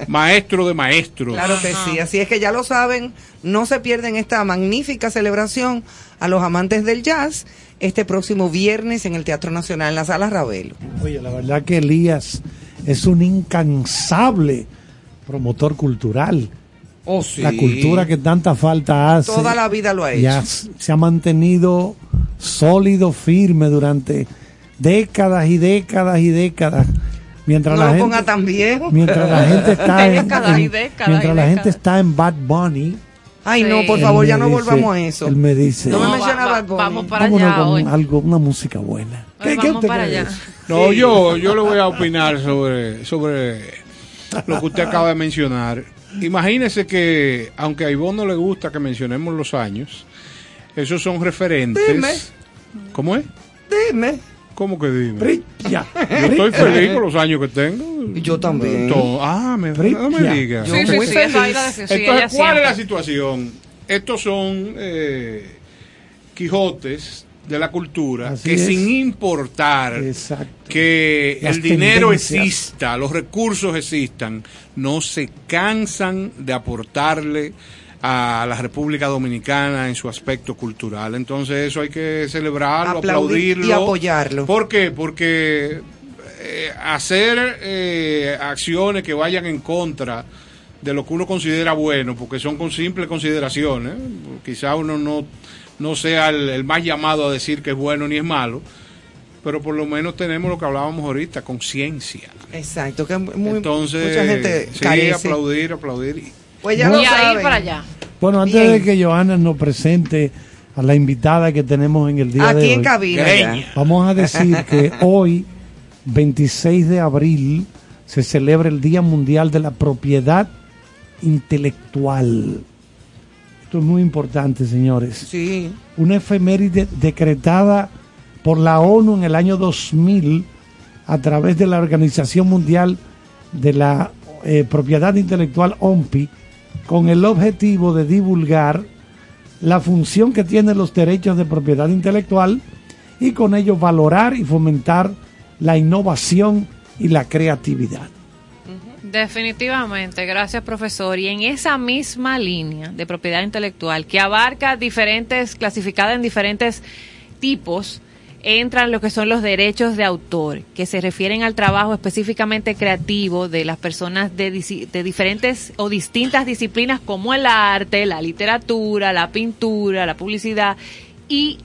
maestro de maestros. Claro que sí, así es que ya lo saben, no se pierden esta magnífica celebración a los amantes del jazz este próximo viernes en el Teatro Nacional en la Sala Ravelo. Oye, la verdad que Elías es un incansable promotor cultural. Oh, sí. La cultura que tanta falta hace. Toda la vida lo ha hecho. s- se ha mantenido sólido, firme durante décadas y décadas y décadas. Mientras No la lo gente, ponga tan viejo. mientras la gente está en, Décadas y en- décadas mientras y la gente décadas. está en Bad Bunny, Ay, no, por favor, ya no dice- volvamos a eso. Él me dice, No me menciona va-. Vamos para vámonos allá con hoy. algo, una música buena. Hoy vamos usted para allá. No, yo, yo le voy a opinar sobre, sobre lo que usted acaba de mencionar. Imagínese que, aunque a Ivonne no le gusta que mencionemos los años, esos son referentes. Dime. ¿Cómo es? Dime. ¿Cómo que dime? Yo estoy feliz con los años que tengo. Y yo también. Ah, me, no me Brilla. diga. Yo Sí, Entonces, ¿cuál es la situación? Estos son eh, Quijotes de la cultura Así que es. sin importar Exacto. que Las el dinero exista, los recursos existan, no se cansan de aportarle a la República Dominicana en su aspecto cultural. Entonces eso hay que celebrarlo, Aplaudir aplaudirlo. y apoyarlo. ¿Por qué? Porque eh, hacer eh, acciones que vayan en contra de lo que uno considera bueno, porque son con simples consideraciones, quizá uno no, no sea el, el más llamado a decir que es bueno ni es malo, pero por lo menos tenemos lo que hablábamos ahorita, conciencia. Exacto, que muy, Entonces, mucha gente sí, carece. aplaudir, aplaudir. Pues ya No. lo saben. para allá. Bueno, antes Bien. de que Johanna nos presente a la invitada que tenemos en el día de Aquí hoy, en cabina. Vamos a decir que hoy, 26 de abril, se celebra el Día Mundial de la Propiedad Intelectual. Esto es muy importante, señores. Sí. Una efeméride decretada por la ONU en el año 2000 a través de la Organización Mundial de la eh, Propiedad Intelectual OMPI con el objetivo de divulgar la función que tienen los derechos de propiedad intelectual y con ello valorar y fomentar la innovación y la creatividad. Definitivamente, gracias profesor. Y en esa misma línea de propiedad intelectual que abarca diferentes, clasificada en diferentes tipos, entran lo que son los derechos de autor, que se refieren al trabajo específicamente creativo de las personas de, diferentes o distintas disciplinas como el arte, la literatura, la pintura, la publicidad y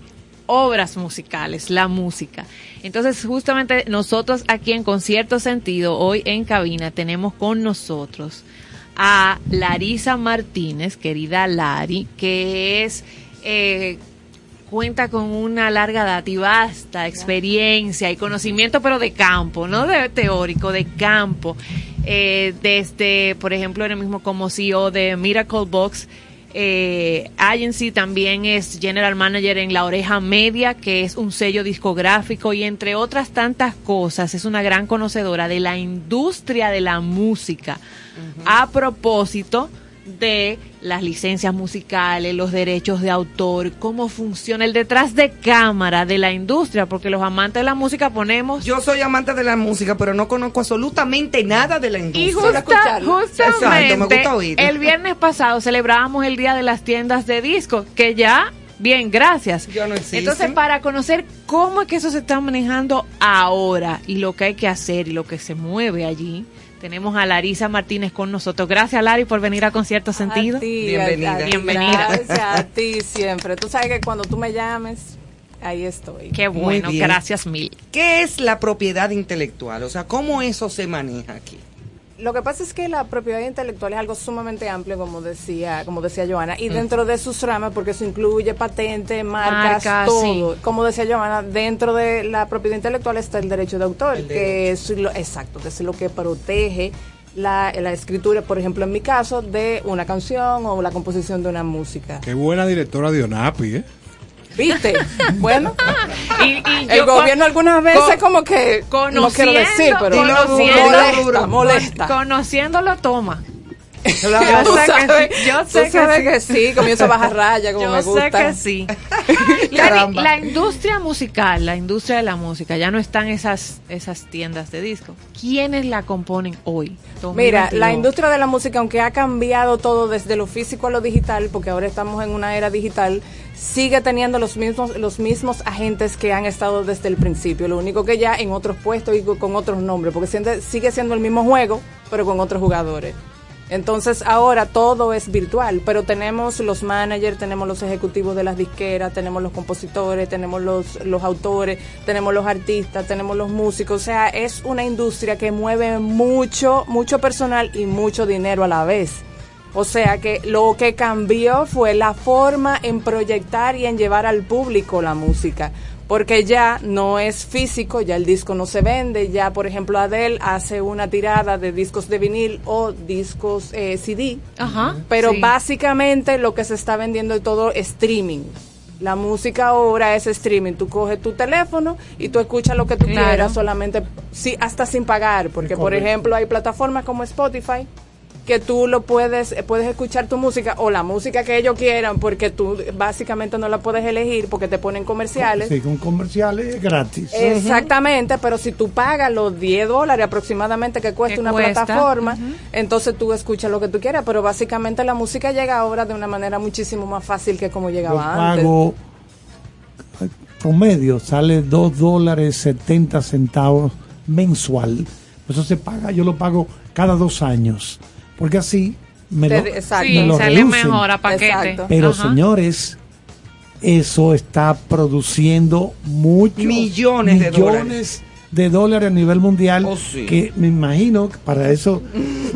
obras musicales, la música. Entonces, justamente nosotros aquí en Concierto Sentido, hoy en cabina, tenemos con nosotros a Larisa Martínez, querida Lari, que es, eh, cuenta con una larga edad y vasta experiencia y conocimiento, pero de campo, no de teórico, de campo. Eh, desde, por ejemplo, ahora mismo como CEO de Miracle Box, eh, Agency, también es General Manager en La Oreja Media, que es un sello discográfico y entre otras tantas cosas, es una gran conocedora de la industria de la música. A propósito de las licencias musicales, los derechos de autor, cómo funciona el detrás de cámara de la industria, porque los amantes de la música ponemos... Yo soy amante de la música, pero no conozco absolutamente nada de la industria. Y justa- Exacto, justamente, me gusta oír. el viernes pasado celebrábamos el Día de las Tiendas de Discos, que ya, bien, gracias. Ya no. Entonces, para conocer cómo es que eso se está manejando ahora y lo que hay que hacer y lo que se mueve allí, tenemos a Larisa Martínez con nosotros. Gracias, Lari, por venir a Concierto Sentido. A ti, Bienvenida. a- ti, Bienvenida. Gracias a ti siempre. Tú sabes que cuando tú me llames, ahí estoy. Qué bueno, gracias mil. ¿Qué es la propiedad intelectual? O sea, ¿cómo eso se maneja aquí? Lo que pasa es que la propiedad intelectual es algo sumamente amplio, como decía, como decía Joana, y dentro de sus ramas, porque eso incluye patentes, marcas, todo. sí. Como decía Joana, dentro de la propiedad intelectual está el derecho de autor, El que es lo, exacto, que es lo que protege la, la escritura, por ejemplo, en mi caso, de una canción o la composición de una música. Qué buena directora de ONAPI, ¿eh? ¿Viste? Bueno, Y, y el yo gobierno algunas veces como que no quiero decir, pero conociendo- molesta, molesta. Conociéndolo, toma. Claro, Yo sé que sabes, sí, yo sé que sí. que sí, comienza a bajar raya como Yo me gusta. sé que sí. La industria musical, la industria de la música, ya no están esas esas tiendas de discos. ¿Quiénes la componen hoy? Mira, 2022? la industria de la música, aunque ha cambiado todo desde lo físico a lo digital, porque ahora estamos en una era digital, sigue teniendo los mismos los mismos agentes que han estado desde el principio. Lo único que ya en otros puestos y con otros nombres, porque sigue siendo el mismo juego, pero con otros jugadores. Entonces ahora todo es virtual, pero tenemos los managers, tenemos los ejecutivos de las disqueras, tenemos los compositores, tenemos los, los autores, tenemos los artistas, tenemos los músicos. O sea, es una industria que mueve mucho, mucho personal y mucho dinero a la vez. O sea que lo que cambió fue la forma en proyectar y en llevar al público la música. Porque ya no es físico, ya el disco no se vende, ya por ejemplo Adele hace una tirada de discos de vinil o discos eh, CD, Ajá. pero sí. básicamente lo que se está vendiendo es todo streaming. La música ahora es streaming. Tú coges tu teléfono y tú escuchas lo que tú Claro. quieras solamente, sí, hasta sin pagar. Porque, por ejemplo, hay plataformas como Spotify que tú lo puedes, eh, puedes escuchar tu música o la música que ellos quieran porque tú básicamente no la puedes elegir porque te ponen comerciales. Sí, con comerciales gratis. Exactamente, pero si tú pagas los 10 dólares aproximadamente que cuesta Que una cuesta, plataforma, entonces tú escuchas lo que tú quieras, pero básicamente la música llega ahora de una manera muchísimo más fácil que como Yo llegaba antes. pago eh, promedio, sale 2 dólares 70 centavos mensual. Eso se paga, yo lo pago cada dos años. Porque así me lo, Te- exacto. me Sí, lo sale reducen. mejor a paquete. Exacto. Pero Ajá. señores, eso está produciendo muchos Millones de millones de dólares a nivel mundial. Oh, sí. Que me imagino que para eso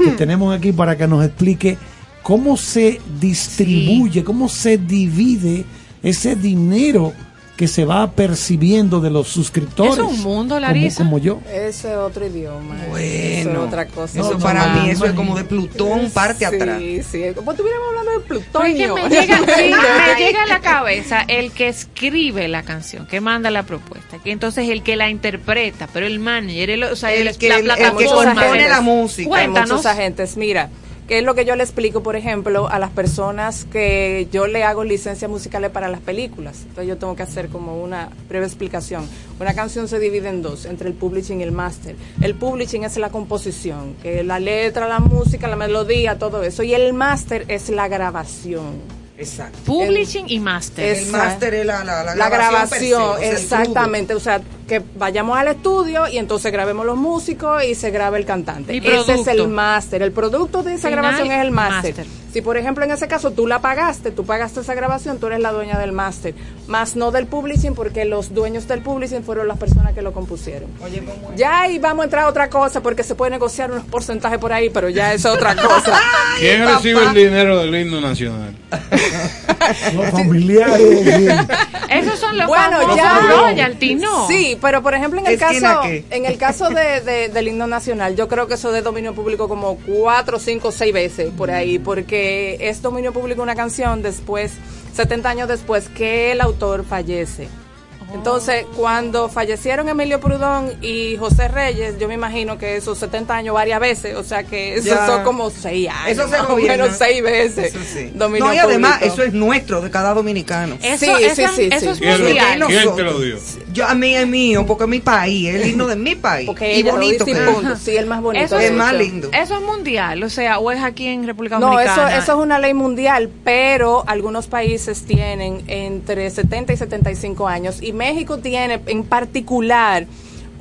que tenemos aquí para que nos explique cómo se distribuye, cómo se divide ese dinero que se va percibiendo de los suscriptores. Es un mundo, como- Larisa. Como, yo. Eso es otro idioma. eso Bueno, es otra cosa. Eso No, para no, mí, eso es como de Plutón, parte sí, atrás. Sí, Como estuviéramos hablando de Pero es que plutonio. me llega, sí, me llega a la cabeza el que escribe la canción, que manda la propuesta, que entonces el que la interpreta, pero el manager, el, o sea, El el, que- la el- el que plataforma. compone la música. Cuéntanos. muchos agentes. Mira, ¿qué es lo que yo le explico, por ejemplo, a las personas que yo le hago licencias musicales para las películas? Entonces yo tengo que hacer como una breve explicación. Una canción se divide en dos, entre el publishing y el master. El publishing es la composición, que es la letra, la música, la melodía, todo eso. Y el master es la grabación. Exacto. Publishing y master. El máster es la, la, la la grabación, per se, grabación, o sea, el exactamente, o sea, que vayamos al estudio y entonces grabemos los músicos y se grabe el cantante. Ese es el máster, el producto de esa Final, grabación es el máster. Si por ejemplo en ese caso tú la pagaste, tú pagaste esa grabación, tú eres la dueña del máster, más no del publishing porque los dueños del publishing fueron las personas que lo compusieron. Oye, ¿cómo es? Ya ahí vamos a entrar a otra cosa porque se puede negociar unos porcentajes por ahí, pero ya es otra cosa. ¿Quién recibe el dinero del himno nacional? Los familiares. Esos son los Bueno, famosos ya. royalty, ¿no? Sí, pero por ejemplo en el ¿Esquina caso en el caso de, de- del himno nacional, yo creo que eso de dominio público como cuatro, cinco, seis veces por ahí, porque es dominio público una canción después, 70 años después que el autor fallece. Entonces, cuando fallecieron Emilio Prudón y José Reyes, yo me imagino que esos 70 años varias veces, o sea que eso Ya. son como seis años. Eso se más o menos seis veces. Eso sí. dominio No, y además, público. eso es nuestro, de cada dominicano. Eso, Sí, eso, sí, sí, eso sí. es mundial. ¿Quién te lo dio? Yo, a mí es mío, porque es mi país, es el himno de mi país. Porque y bonito que es. Sí, el más bonito. Eso es más lindo. Eso es mundial, o sea, o es aquí en República No, eso, Dominicana. eso es una ley mundial, pero algunos países tienen entre 70 y 75 años y México tiene en particular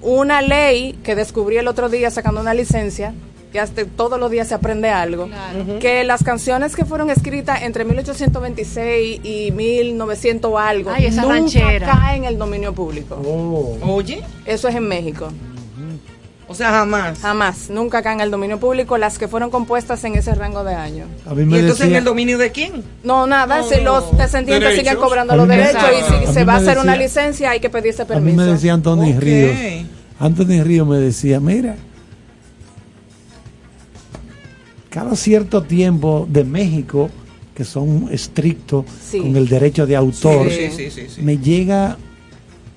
una ley que descubrí el otro día sacando una licencia, que hasta todos los días se aprende algo, Claro. que las canciones que fueron escritas entre 1826 y 1900 algo Ay, esa nunca ranchera. caen en el dominio público. Oh. Oye, Eso es en México. O sea, jamás. Jamás, nunca caen en el dominio público las que fueron compuestas en ese rango de años. A mí ¿Y entonces en el dominio de quién? No, nada, No, si los descendientes Derechos. siguen cobrando los derechos y si se va a hacer una licencia hay que pedirse a mí permiso. me decía Anthony Ok. Ríos. Anthony Ríos me decía, mira, cada cierto tiempo de México, que son estrictos Sí. con el derecho de autor, Sí, sí, sí, sí, sí. me llega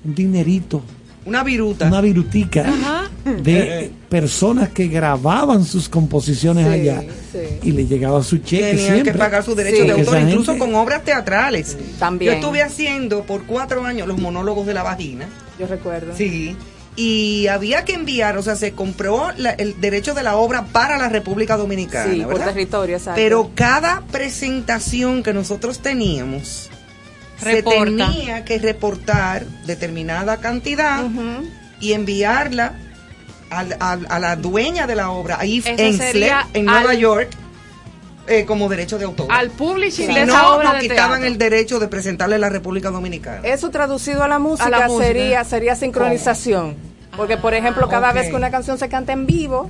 un dinerito, Una viruta. una virutica Ajá. de personas que grababan sus composiciones Sí, allá sí. y le llegaba su cheque Tenían siempre. que pagar sus derechos Sí. de autor, incluso gente- con obras teatrales. También. Yo estuve haciendo por cuatro años los monólogos de la vagina. Yo recuerdo. Sí. Y había que enviar, o sea, se compró la- el derecho de la obra para la República Dominicana, Sí, por territorio, exacto. Pero cada presentación que nosotros teníamos Reporta. se tenía que reportar determinada cantidad y enviarla al- al- a la dueña de la obra, a Ensler, sería en Nueva al- York, eh, como derecho de autor. Al publishing si de no, esa obra nos de quitaban teatro. el derecho de presentarle a la República Dominicana. Eso traducido a la música, la música. sería sería sincronización. Porque, por ejemplo, cada vez que una canción se canta en vivo,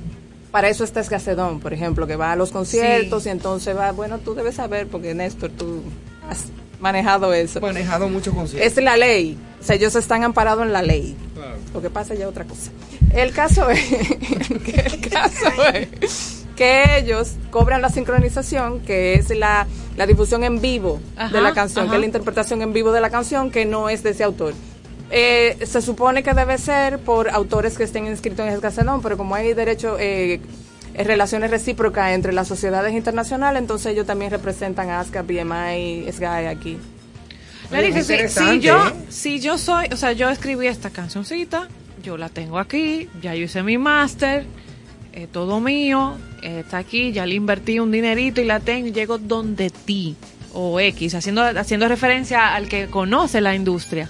para eso está Escacedón, por ejemplo, que va a los conciertos y entonces va, bueno, tú debes saber, porque Néstor, tú has manejado eso. manejado muchos conciertos. Es la ley. O sea, ellos están amparados en la ley. Lo que pasa ya es otra cosa. El caso es, que el caso es que ellos cobran la sincronización, que es la, la difusión en vivo Ajá, de la canción, ajá. que es la interpretación en vivo de la canción, que no es de ese autor. Eh, se supone que debe ser por autores que estén inscritos en Escacedón, pero como hay derecho, eh, relaciones recíprocas entre las sociedades internacionales, entonces ellos también representan a ASCA, BMI, SGAE aquí. Le dije, si, si yo, ¿eh? si yo soy, o sea, yo escribí esta cancioncita, yo la tengo aquí, ya yo hice mi máster, es todo mío, eh, está aquí, ya le invertí un dinerito y la tengo y llego donde ti, o X, haciendo, haciendo referencia al que conoce la industria,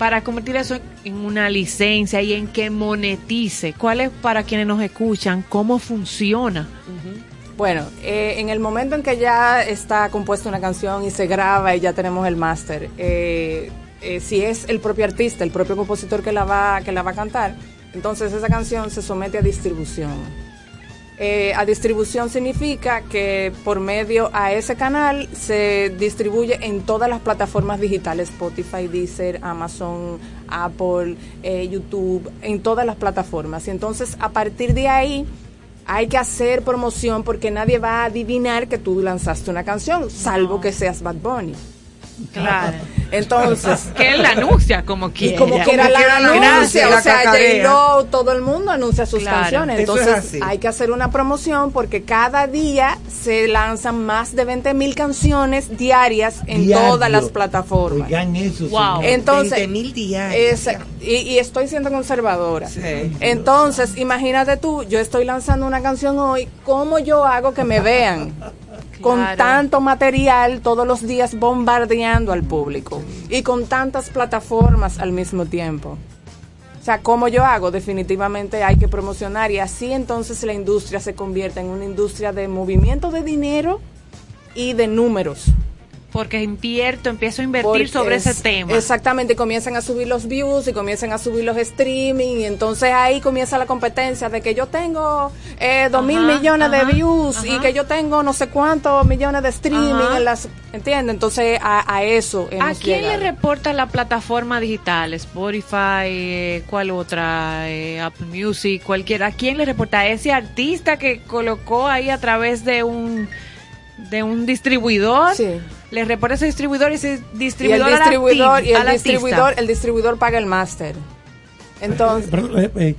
para convertir eso en una licencia y en que monetice. ¿Cuál es para quienes nos escuchan? ¿Cómo funciona? Bueno, eh, en el momento en que ya está compuesta una canción y se graba y ya tenemos el máster, eh, eh, si es el propio artista, el propio compositor que la va que la va a cantar, entonces esa canción se somete a distribución. Eh, a distribución significa que por medio a ese canal se distribuye en todas las plataformas digitales, Spotify, Deezer, Amazon, Apple, eh, YouTube, en todas las plataformas. Y entonces a partir de ahí hay que hacer promoción porque nadie va a adivinar que tú lanzaste una canción, salvo que seas Bad Bunny. Claro. Entonces, que él la anuncia como y quiera. como quiera Como la quiera la anuncia, la o sea. J-Lo, todo el mundo anuncia sus Claro, canciones. Entonces, hay que hacer una promoción porque cada día se lanzan más de 20 mil canciones diarias en Diario. todas las plataformas. Oigan eso, Wow. Entonces, 20.000 diarios. es- y, y estoy siendo conservadora. Sí. Entonces, imagínate tú, yo estoy lanzando una canción hoy, ¿cómo yo hago que me vean? Con tanto material todos los días bombardeando al público y con tantas plataformas al mismo tiempo. O sea, ¿cómo yo hago? Definitivamente hay que promocionar y así entonces la industria se convierte en una industria de movimiento de dinero y de números. Porque invierto, empiezo a invertir Porque sobre ese es- tema. Exactamente, comienzan a subir los views y comienzan a subir los streaming y entonces ahí comienza la competencia de que yo tengo eh, dos mil Ajá, millones ajá, de views y que yo tengo no sé cuántos millones de streaming en las... ¿Entiendes? Entonces a, a eso ¿A quién llegado. le reporta la plataforma digital? Spotify, eh, ¿cuál otra? Eh, Apple Music, cualquiera. ¿A quién le reporta? ¿A ese artista que colocó ahí a través de un de un distribuidor, le reporta a ese distribuidor y ese Y el distribuidor, distribuidor, y el distribuidor, el distribuidor paga el máster. Entonces, Pero, eh, eh,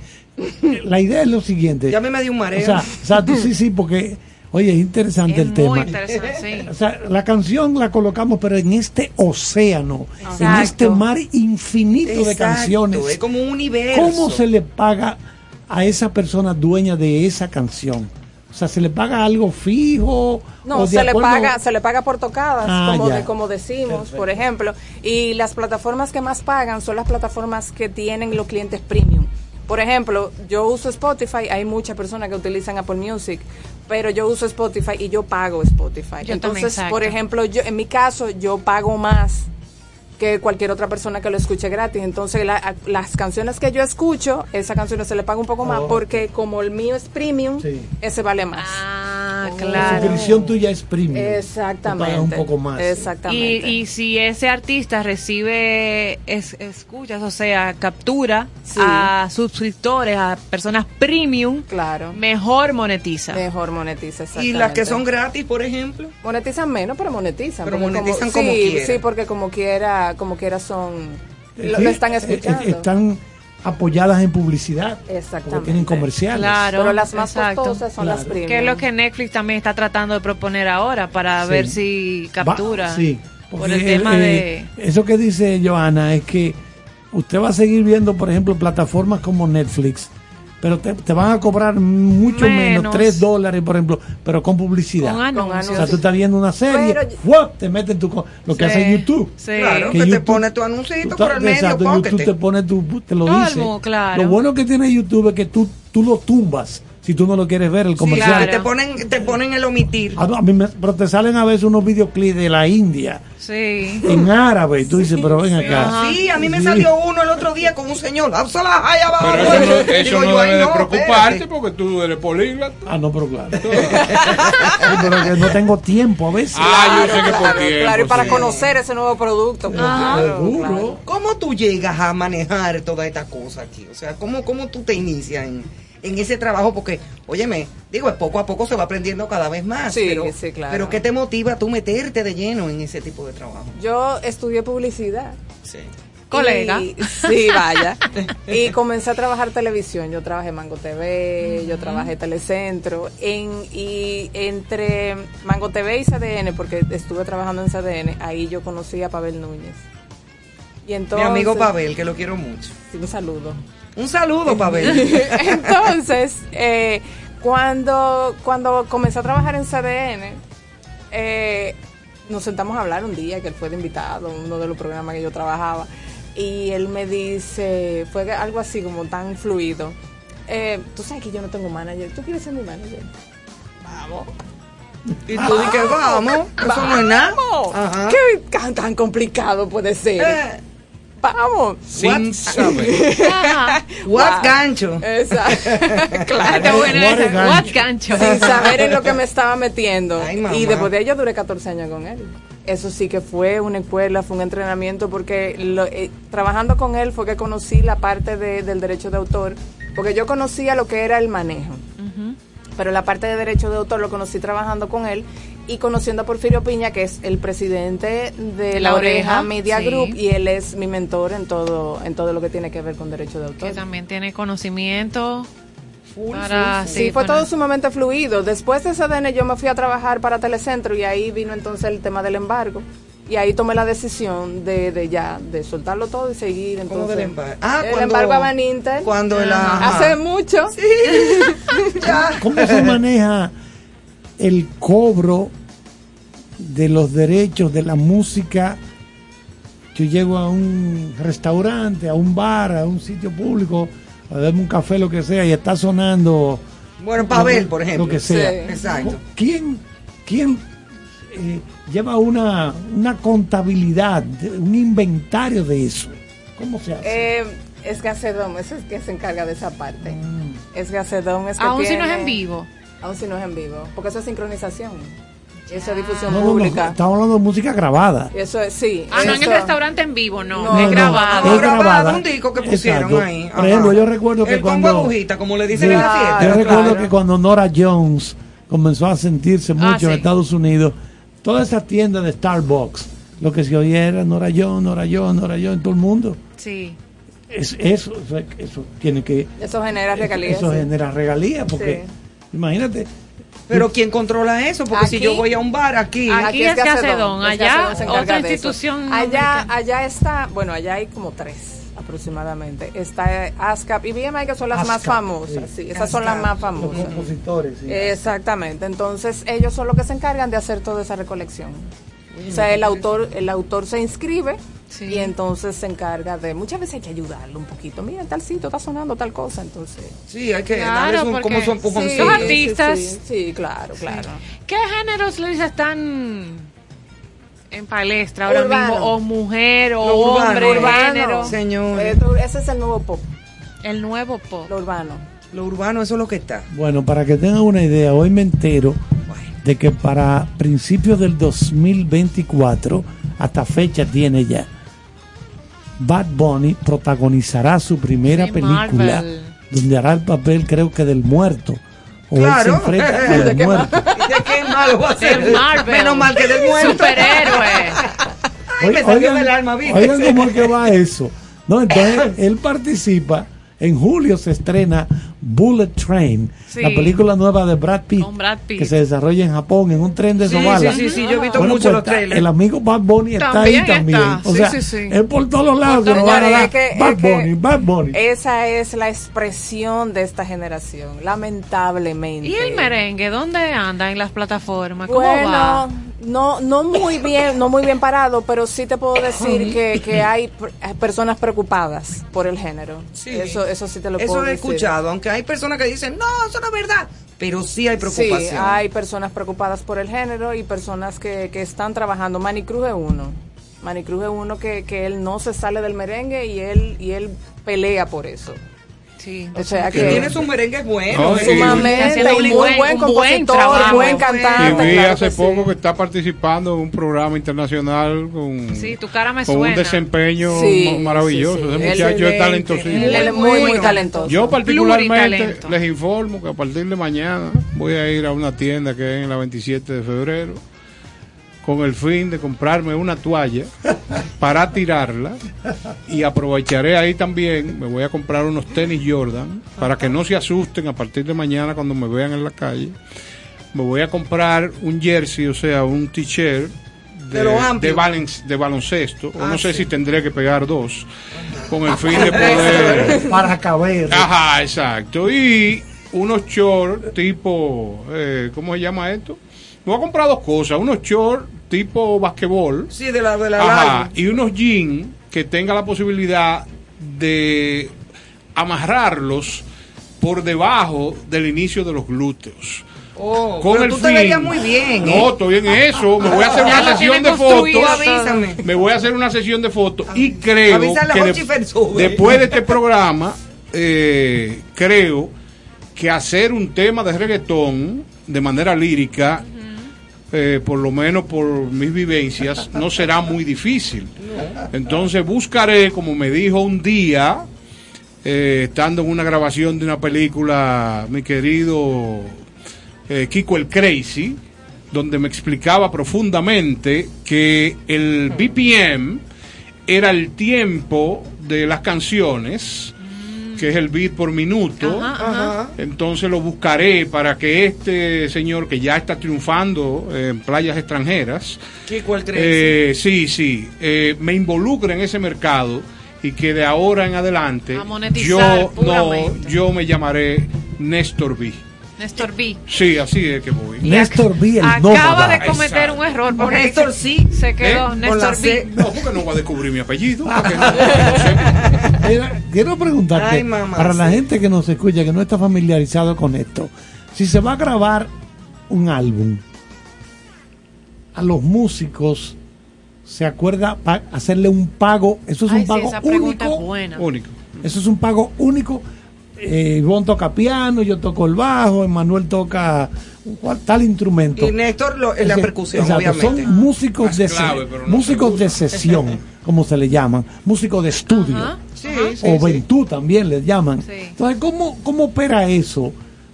la idea es lo siguiente. Ya a mí me dio un mareo. O sea, exacto, sí, sí, porque, oye, es interesante el Muy tema. interesante, sí. O sea, la canción la colocamos, pero en este océano, en este mar infinito de Exacto, canciones. es como un universo. ¿Cómo se le paga a esa persona dueña de esa canción? O sea, ¿se le paga algo fijo? No, se le paga, se le paga por tocadas, Ah, como, de- como decimos, por ejemplo. Y las plataformas que más pagan son las plataformas que tienen los clientes premium. Por ejemplo, yo uso Spotify, hay muchas personas que utilizan Apple Music, pero yo uso Spotify y yo pago Spotify. Yo Entonces, por ejemplo, yo en mi caso yo pago más que cualquier otra persona que lo escuche gratis. Entonces, la- a- las canciones que yo escucho, esa canción se le paga un poco más Oh. porque como el mío es premium, Sí. ese vale más. Ah, La claro. suscripción tuya es premium. Exactamente. Pagas un poco más. Exactamente. Y, y si ese artista recibe es- escuchas, o sea, captura Sí. a suscriptores, a personas premium, claro. mejor monetiza. Mejor monetiza, Y las que exactamente. son gratis, por ejemplo. Monetizan menos, pero monetizan. Pero monetizan como sí, quiera. Sí, porque como quiera, como quiera son... Lo, Sí, lo están escuchando. están apoyadas en publicidad. Exactamente. Porque tienen comerciales. Claro, Pero las más exacto. costosas son las premium. Que es lo que Netflix también está tratando de proponer ahora para Sí. ver si captura Va- sí, por el tema eh, de... Eso que dice Joana es que usted va a seguir viendo, por ejemplo, plataformas como Netflix, pero te, te van a cobrar mucho menos, Menos. 3 dólares, por ejemplo, pero con publicidad. Con anuncios. O sea, tú estás viendo una serie, Pero- te metes tu, co- lo que Sí, hace YouTube. sí. Claro, Que que, te pone tu anuncito por el medio, exacto, YouTube te pone tu, te lo dice. claro. Lo bueno que tiene YouTube es que tú, tú lo tumbas si tú no lo quieres ver, el Sí, comercial. te ponen, te ponen el omitir. Ah, no, a mí me- pero te salen a veces unos videoclips de la India Sí. en árabe y tú dices, pero ven acá. Sí, a mí me Sí. salió uno el otro día con un señor. Pero eso no, eso Digo no yo, "Ay, debe de no, preocuparte espérate". porque tú eres políglota. Ah, no, pero claro. Pero que no tengo tiempo a veces. Ah, yo sé que por Claro, tiempo, claro, y para sí. conocer ese nuevo producto. pues, claro, Seguro. claro. ¿Cómo tú llegas a manejar toda esta cosa aquí? O sea, ¿cómo, cómo tú te inicias en, en ese trabajo? Porque, óyeme, digo, poco a poco se va aprendiendo cada vez más. Sí, pero, sí, claro. Pero ¿qué te motiva a tú meterte de lleno en ese tipo de trabajo? Yo estudié publicidad. Sí. Colega. Y- sí, vaya. y comencé a trabajar televisión. Yo trabajé en Mango TV, yo trabajé Telecentro. En, y entre Mango TV y CDN, porque estuve trabajando en CDN, ahí yo conocí a Pavel Núñez. Y entonces, Mi amigo Pavel, que lo quiero mucho. Sí, un saludo. Un saludo, Pavel. Entonces, eh, cuando, cuando comencé a trabajar en CDN, eh, nos sentamos a hablar un día que él fue de invitado, uno de los programas que yo trabajaba, y él me dice, fue algo así como tan fluido. eh, Tú sabes que yo no tengo manager, ¿tú quieres ser mi manager? Vamos. Y tú dices, vamos, eso no es nada. Vamos. Ajá. ¿Qué tan, tan complicado puede ser? Eh, Vamos. Sin saber. Ajá. What Wow. gancho. Exacto. claro. Gancho. What gancho. sin saber en lo que me estaba metiendo. Ay, y después de yo duré 14 años con él. Eso sí que fue una escuela, fue un entrenamiento, porque lo- eh, trabajando con él fue que conocí la parte de- del derecho de autor, porque yo conocía lo que era el manejo, pero la parte de derecho de autor lo conocí trabajando con él y conociendo a Porfirio Piña, que es el presidente de La, La Oreja, Oreja, Media sí. Group, y él es mi mentor en todo, en todo lo que tiene que ver con derecho de autor. Que también tiene conocimiento para... Sí, fue todo sumamente fluido. Después de CDN yo me fui a trabajar para Telecentro y ahí vino entonces el tema del embargo. Y ahí tomé la decisión de, de ya, de soltarlo todo y seguir. ¿Cómo Entonces, del embargo? Ah, el cuando- embargo a Van Inter. Cuando el. Hace mucho. ¿Cómo se maneja el cobro de los derechos de la música? Yo llego a un restaurante, a un bar, a un sitio público, a beberme un café, lo que sea, y está sonando. Bueno, Pavel, por ejemplo. Lo que sea. Sí. Exacto. ¿Quién, quién eh, lleva una, una contabilidad, un inventario de eso? ¿Cómo se hace? Eh, es Gacedón, ese es que se encarga de esa parte. Mm. Es Gacedón, es que Aún si no es en vivo. Aún si no es en vivo. Porque eso es sincronización. Eso es difusión No, no, no, pública. estamos hablando de música grabada. Eso es, sí. Ah, no en el restaurante en vivo, no. No, es no, grabado. Es grabado, un disco que pusieron Exacto. ahí. Por ejemplo, yo recuerdo que el cuando... agujita, como le dicen Sí, en la fiesta. yo recuerdo claro. que cuando Nora Jones comenzó a sentirse Ah, mucho en sí. Estados Unidos. Todas esas tiendas de Starbucks, lo que se oía era Nora John, Nora John, Nora John, en todo el mundo. Sí. Es, eso, eso, eso tiene que... Eso genera regalías. Eso sí. genera regalías, porque imagínate, Pero ¿quién controla eso? Porque si yo voy a un bar aquí... Aquí es Gacedón, es allá se otra institución Allá, americana. allá está, bueno, allá hay como tres aproximadamente. Está eh, ASCAP y BMI que son las más famosas, sí. sí, esas son las más los famosas. compositores. sí. Exactamente, entonces ellos son los que se encargan de hacer toda esa recolección. O sea, el autor, el autor se inscribe Sí. y entonces se encarga de, muchas veces hay que ayudarlo un poquito. Mira, tal sitio está sonando tal cosa, entonces. Sí, hay que Claro, darles un, porque como empujoncito. Los artistas. Sí, sí, claro, claro. ¿Qué géneros les están en palestra ahora Urbano. mismo? O mujer, o urbano, hombre, urbano. género. Señores, Eh, Ese es el nuevo pop, El nuevo pop. lo urbano. lo urbano, eso es lo que está. Bueno, para que tengan una idea, hoy me entero de que para principios del 2024, hasta fecha tiene ya, Bad Bunny protagonizará su primera Sí, película Marvel. donde hará el papel creo que del muerto. O él se Claro. enfrenta ¿De al qué muerto. ¿Y de qué malo va a ser? Menos mal que del muerto. Superhéroe. Ay, me salió del alma, ¿viste? oigan cómo es que va eso. No, entonces él participa. En julio se estrena Bullet Train, Sí. la película nueva de Brad Pitt, Brad Pitt. que se desarrolla en Japón en un tren de Sí, Sobala. sí, sí, sí, yo he visto Bueno, mucho pues los está- trailers. El amigo Bad Bunny está También ahí también. está. O sea, sí, sí. es por todos lados que nos todos van a Señores, dar es que- Bad es que Bunny, Bad Bunny. Esa es la expresión de esta generación, lamentablemente. ¿Y el merengue? ¿Dónde anda en las plataformas? ¿Cómo Bueno, va? No, no muy bien, no muy bien parado, pero sí te puedo decir que, que hay eh, personas preocupadas por el género. Sí. Eso, eso sí te lo Eso puedo he decir. escuchado, aunque hay personas que dicen, no, eso no es verdad. Pero sí hay preocupación. Sí, hay personas preocupadas por el género y personas que, que están trabajando. Manny Cruz es uno. Manny Cruz es uno que, que él no se sale del merengue y él, y él pelea por eso. Sí. O sea que que... tiene sus merengues buenos. No. Sumamente, y muy buen- buen compositor, trabajo. buen Muy bueno. Y cantante. vi claro hace que sí. poco que está participando en un programa internacional con, Sí, tu cara me con un desempeño Sí, maravilloso. sí, sí. Ese Él- muchacho es talentosísimo. Él es muy, muy talentoso. Yo particularmente les informo que a partir de mañana voy a ir a una tienda que es en la 27 de febrero con el fin de comprarme una toalla para tirarla y aprovecharé ahí también, me voy a comprar unos tenis Jordan para que no se asusten a partir de mañana cuando me vean en la calle. Me voy a comprar un jersey, o sea, un t-shirt de, balen- baloncesto, o Ah, no sé sí. si tendré que pegar dos, con el fin de poder... Para caber. Ajá, exacto. Y unos shorts tipo, eh, ¿cómo se llama esto? Me voy a comprar dos cosas, unos shorts tipo basquetbol Sí, de la, de la ajá, y unos jeans que tenga la posibilidad de amarrarlos por debajo del inicio de los glúteos. Oh, Con pero el tú fin, te veías muy bien. No, ¿eh? estoy en eso. Me voy a hacer una lo sesión de fotos. Avísame. Me voy a hacer una sesión de fotos y creo Avísale que de- después de este programa, eh, creo que hacer un tema de reggaetón de manera lírica, eh, por lo menos por mis vivencias, no será muy difícil. Entonces buscaré, como me dijo un día, eh, estando en una grabación de una película, mi querido eh, Kiko el Crazy, donde me explicaba profundamente que el BPM era el tiempo de las canciones, que es el beat por minuto. Ajá, ajá. Entonces lo buscaré para que este señor que ya está triunfando en playas extranjeras, Crazy. eh, sí, sí, eh, me involucre en ese mercado y que de ahora en adelante A monetizar yo no, yo me llamaré Néstor B. Néstor B. Sí, así es que voy. Néstor B. el Acaba nómada. de cometer un error. Porque Néstor sí. Se quedó ¿Eh? Néstor B. No, porque no va a descubrir mi apellido. porque no- no quiero preguntarte, Ay, mamá, para la gente que nos escucha, que no está familiarizado con esto, si se va a grabar un álbum, a los músicos se acuerda hacerle un pago, eso es Ay, un sí, pago único, es buena. Único. eso es un pago único. Eh, Ivonne toca piano, yo toco el bajo, Emanuel toca tal instrumento. Y Néstor lo- en la percusión, exacto, obviamente. Son músicos de clave, se- pero no músicos de sesión, como se le llaman, músicos de estudio Ajá. Sí, o. Ventú también les llaman. Entonces, ¿cómo, ¿cómo opera eso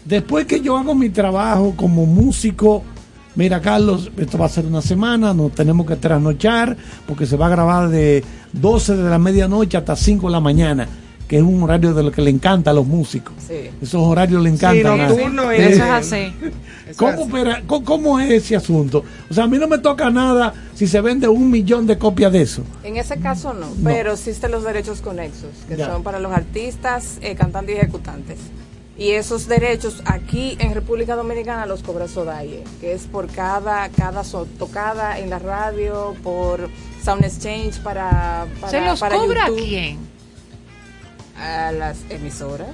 Después que yo hago mi trabajo como músico, mira Carlos, esto va a ser una semana, nos tenemos que trasnochar porque se va a grabar de 12 de la medianoche hasta 5 de la mañana, que es un horario de lo que le encanta a los músicos. Sí. Esos horarios le encantan. a- nocturno Eso es así. ¿Cómo, opera- cómo- cómo es ese asunto? O sea, a mí no me toca nada si se vende un millón de copias de eso. En ese caso no, pero existen los derechos conexos, que Ya. son para los artistas, eh, cantantes y ejecutantes. Y esos derechos aquí en República Dominicana los cobra Sodaye, que es por cada, cada so- tocada en la radio, por Sound Exchange para, para ¿Se los para cobra YouTube, quién? A las emisoras.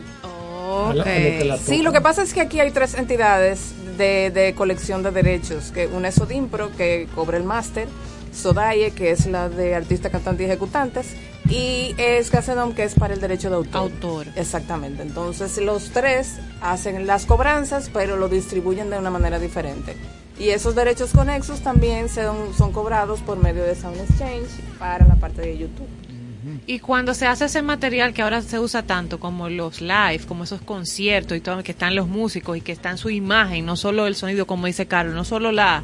La Sí, lo que pasa es que aquí hay tres entidades de, de colección de derechos, que una es Sodimpro, que cobra el máster, Sodaye, que es la de artistas, cantantes y ejecutantes, y es que es para el derecho de autor. Autor. Exactamente. Entonces, los tres hacen las cobranzas, pero lo distribuyen de una manera diferente. Y esos derechos conexos también son, son cobrados por medio de Sound Exchange para la parte de YouTube. Y cuando se hace ese material que ahora se usa tanto como los live, como esos conciertos y todo, que están los músicos y que está en su imagen, no solo el sonido, como dice Carlos, no solo la,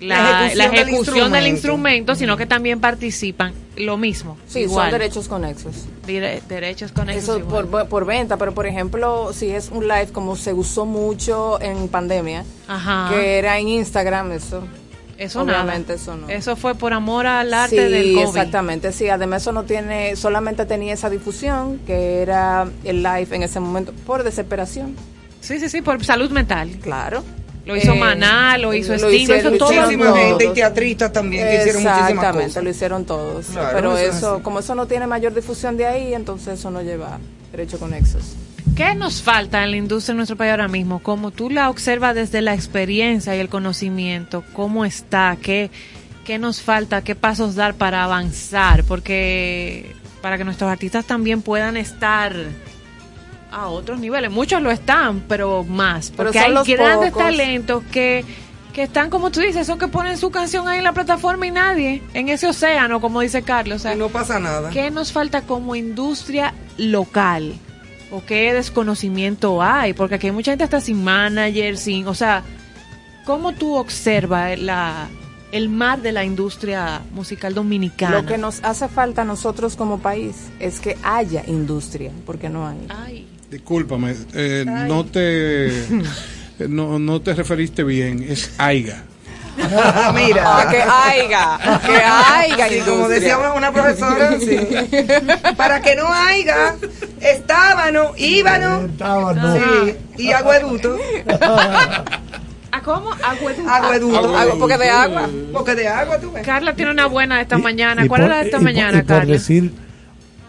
la, la ejecución, del, instrumento. sino que también participan lo mismo. Sí, igual. son derechos conexos. Dire- derechos con Eso por, por venta, pero por ejemplo, si es un live como se usó mucho en pandemia, Ajá. que era en Instagram, eso. Eso obviamente nada. eso no. Eso fue por amor al arte sí, del COVID. exactamente, sí, además eso no tiene, solamente tenía esa difusión, que era el live en ese momento, por desesperación. Sí, sí, sí, por salud mental. Claro. Lo hizo Eh, Maná, lo hizo lo Sting, lo hicieron- hizo todo. Muchísima todos. gente y teatristas también que hicieron muchísimas Exactamente, cosas. lo hicieron todos. Claro, pero eso es eso, como eso no tiene mayor difusión de ahí, entonces eso no lleva derecho conexos. ¿Qué nos falta en la industria en nuestro país ahora mismo? Como tú la observas desde la experiencia y el conocimiento, ¿cómo está? ¿Qué, qué nos falta? ¿Qué pasos dar para avanzar? Porque para que nuestros artistas también puedan estar a otros niveles. Muchos lo están, pero más. Porque hay los grandes pocos. talentos que, que están, como tú dices, son que ponen su canción ahí en la plataforma y nadie, en ese océano, como dice Carlos. O sea, Y no pasa nada. ¿Qué nos falta como industria local? ¿O qué desconocimiento hay? Porque aquí hay mucha gente hasta sin manager, sin... O sea, ¿cómo tú observas la, el mar de la industria musical dominicana? Lo que nos hace falta a nosotros como país es que haya industria, porque no hay. Ay, Discúlpame, eh, no te no, no te referiste bien, es AIGA. Mira. Ah, que haya, que haya Sí, como decía una, profesora, sí. para que no haya estábano, íbano Estábano. sí, y agueduto. ¿A cómo? Agueduto. Agueduto. Agua, porque de agua. Porque de agua tú ves. Carla tiene una buena de esta Y- mañana. ¿Cuál es la de esta y mañana, y por Carla? decir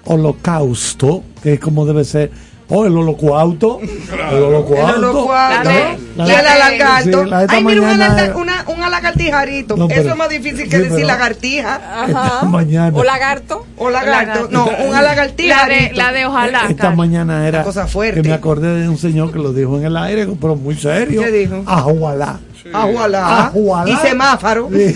holocausto, que es como debe ser. O el holocausto. El. El holocausto. La de- Y el alagarto. Sí, la de esta Ay, mira, un, mañana una, un alagartijarito. No, pero- Eso es más difícil que sí, decir pero- lagartija. Ajá. Mañana. O lagarto. O lagarto. No, un La de, alagartijarito. la de ojalá. Esta mañana era Una cosa fuerte. que me acordé de un señor que lo dijo en el aire, pero muy serio. ¿Qué dijo? Ajualá. Ajualá. Ajualá. Y semáforo. Sí.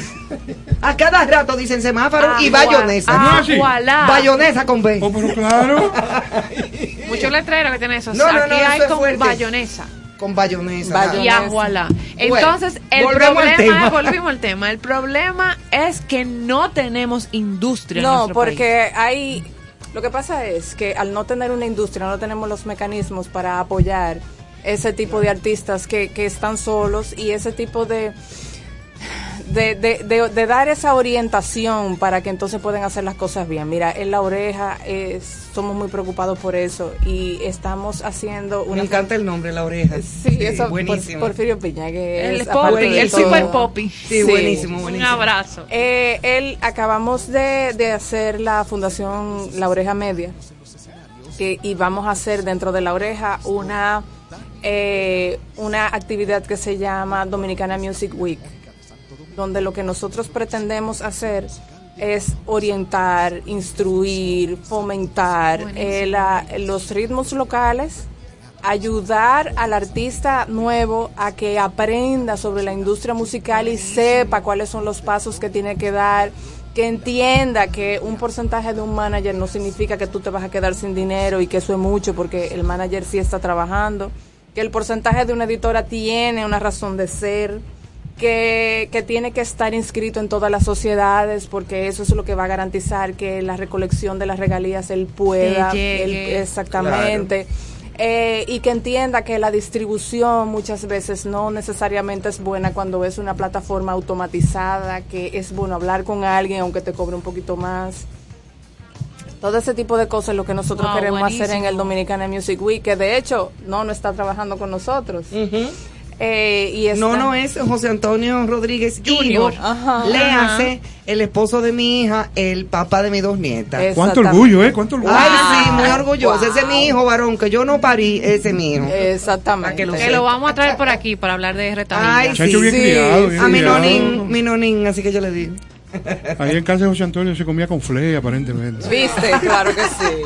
A cada rato dicen semáforo y bayonesa. Ajualá. Bayonesa con B. Oh, pero claro. Muchos letreros que tienen eso. No, no, Aquí no, hay con fuerte. bayonesa. Con bayonesa. Bayonesa. y ajuala. Entonces, el volvemos problema, volvimos al tema, el problema es que no tenemos industria. en No, nuestro porque hay... Lo que pasa es que al no tener una industria, no tenemos los mecanismos para apoyar ese tipo de artistas que, que están solos y ese tipo de... De, de, de, de dar esa orientación para que entonces puedan hacer las cosas bien. Mira, en la oreja es, somos muy preocupados por eso y estamos haciendo una... Me encanta el nombre, la oreja. Sí, eso por, buenísimo. Porfirio Piña, que El es el todo- super popi. Sí, buenísimo, Un buenísimo. abrazo. Eh, él acabamos de, de hacer la fundación La Oreja Media que, y vamos a hacer dentro de La Oreja una eh, una actividad que se llama Dominicana Music Week donde lo que nosotros pretendemos hacer es orientar, instruir, fomentar eh, la- los ritmos locales, ayudar al artista nuevo a que aprenda sobre la industria musical y sepa cuáles son los pasos que tiene que dar, que entienda que un porcentaje de un manager no significa que tú te vas a quedar sin dinero y que eso es mucho porque el manager sí está trabajando que el porcentaje de una editora tiene una razón de ser, que, que tiene que estar inscrito en todas las sociedades, porque eso es lo que va a garantizar que la recolección de las regalías él pueda, llegue. él- exactamente. Eh, y que entienda que la distribución muchas veces no necesariamente es buena cuando es una plataforma automatizada, que es bueno hablar con alguien aunque te cobre un poquito más. Todo ese tipo de cosas es lo que nosotros Wow, queremos hacer en el Dominicana Music Week, que de hecho no, no está trabajando con nosotros. Eh, y está- No, no es José Antonio Rodríguez Junior. Ajá. Le Ajá. hace el esposo de mi hija, el papá de mis dos nietas. Cuánto orgullo, ¿eh? Cuánto orgullo. Ay, sí, muy Wow. orgulloso. Ese es mi hijo, varón, que yo no parí, ese es mi hijo. Exactamente. que lo Que sepa. lo vamos a traer por aquí para hablar de retamilla. Ay, Muchacho sí, bien sí. criado, bien A mi nonín, mi nonín, así que yo le digo. Ahí en casa de José Antonio se comía con flea, aparentemente. ¿Viste? Claro que sí.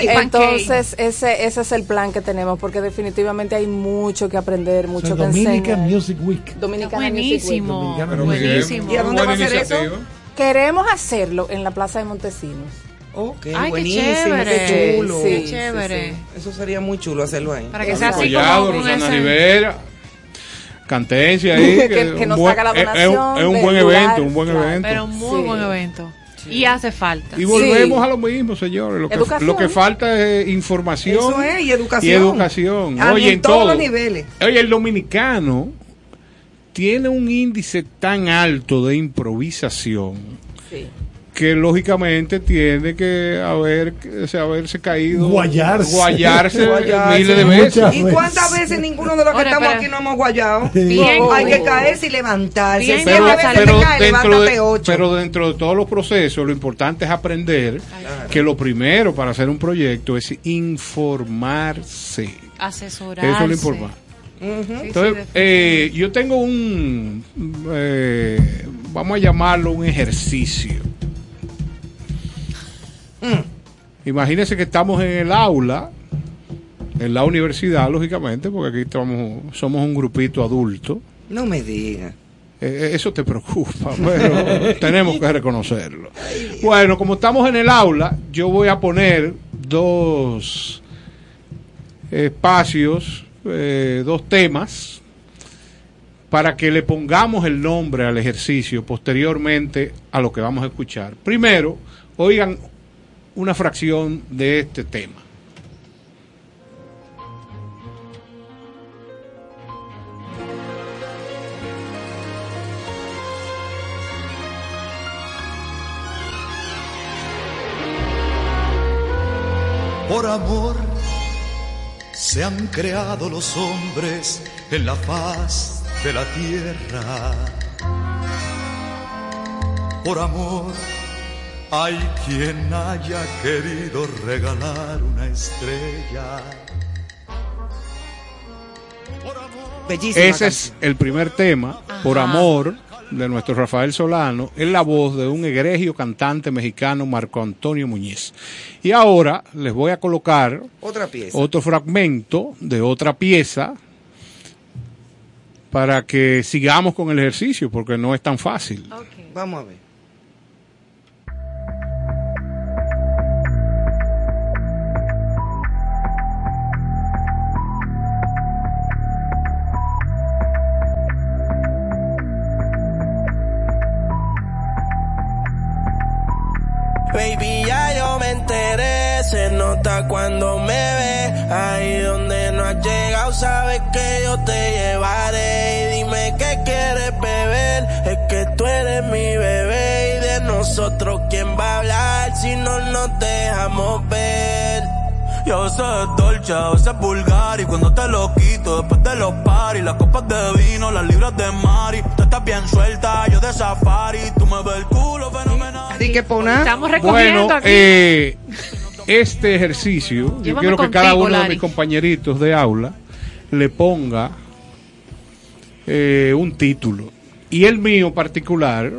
Entonces, ese, ese es el plan que tenemos, porque definitivamente hay mucho que aprender, O mucho sea, que Dominican enseñar. Music Week. Dominicana Music Buenísimo. Muy bien. Buenísimo. ¿Y a dónde va a ser eso? Week. Queremos hacerlo en la Plaza de Montesinos. Ok, Ay, qué buenísimo, chévere. qué chulo. Sí, Qué chévere. Eso sería muy chulo hacerlo ahí. Para que sea así Collado, como con Rosana Rivera, Cantencia ahí. Que- que que un nos buen- haga la es- es un- donación Es un buen lugar, evento, un buen claro. evento. Pero muy Sí. buen evento. Y hace falta. Y volvemos Sí. a lo mismo, señores. Lo que, lo que falta es información. Eso es, y educación. Y educación. A- Oye, en en todos todo. los niveles. Oye, el dominicano tiene un índice tan alto de improvisación Sí. Que lógicamente tiene que haber, o sea, haberse caído. Guayarse. Guayarse, Guayarse. miles de veces. ¿Y cuántas veces ninguno de los que Ahora, estamos aquí no hemos guayado? Bien. Hay que caerse y levantarse. Bien, pero, pero caes, dentro de, ocho. pero dentro de todos los procesos, lo importante es aprender que lo primero para hacer un proyecto es informarse. Asesorarse. Eso es lo importante. Entonces, sí, eh, yo tengo un, eh, vamos a llamarlo un ejercicio. Imagínense que estamos en el aula, en la universidad, lógicamente, porque aquí estamos, somos un grupito adulto. No me digas. Eh, eso te preocupa, pero tenemos que reconocerlo. Bueno, como estamos en el aula, yo voy a poner dos espacios, eh, dos temas, para que le pongamos el nombre al ejercicio posteriormente a lo que vamos a escuchar. Primero, oigan una fracción de este tema. Por amor se han creado los hombres en la faz de la tierra. Por amor hay quien haya querido regalar una estrella. Bellísima Ese es el primer tema, Por Amor, de nuestro Rafael Solano, en la voz de un egregio cantante mexicano, Marco Antonio Muñiz. Y ahora les voy a colocar Otra pieza. otro fragmento de otra pieza para que sigamos con el ejercicio, porque no es tan fácil. Vamos a ver. Nota cuando me ve. Ahí donde no has llegado, sabes que yo te llevaré. Y dime qué quieres beber, es que tú eres mi bebé. Y de nosotros, ¿quién va a hablar si no nos dejamos ver? Y a veces es dolce, a veces es vulgar Y cuando te lo quito después de los paris Las copas de vino, las libras de mari Tú estás bien suelta, yo de safari Tú me ves el culo fenomenal Así que pona. Estamos recogiendo Bueno, aquí. eh, este ejercicio, yo quiero que cada uno de mis compañeritos de aula le ponga eh, un título. Y el mío particular,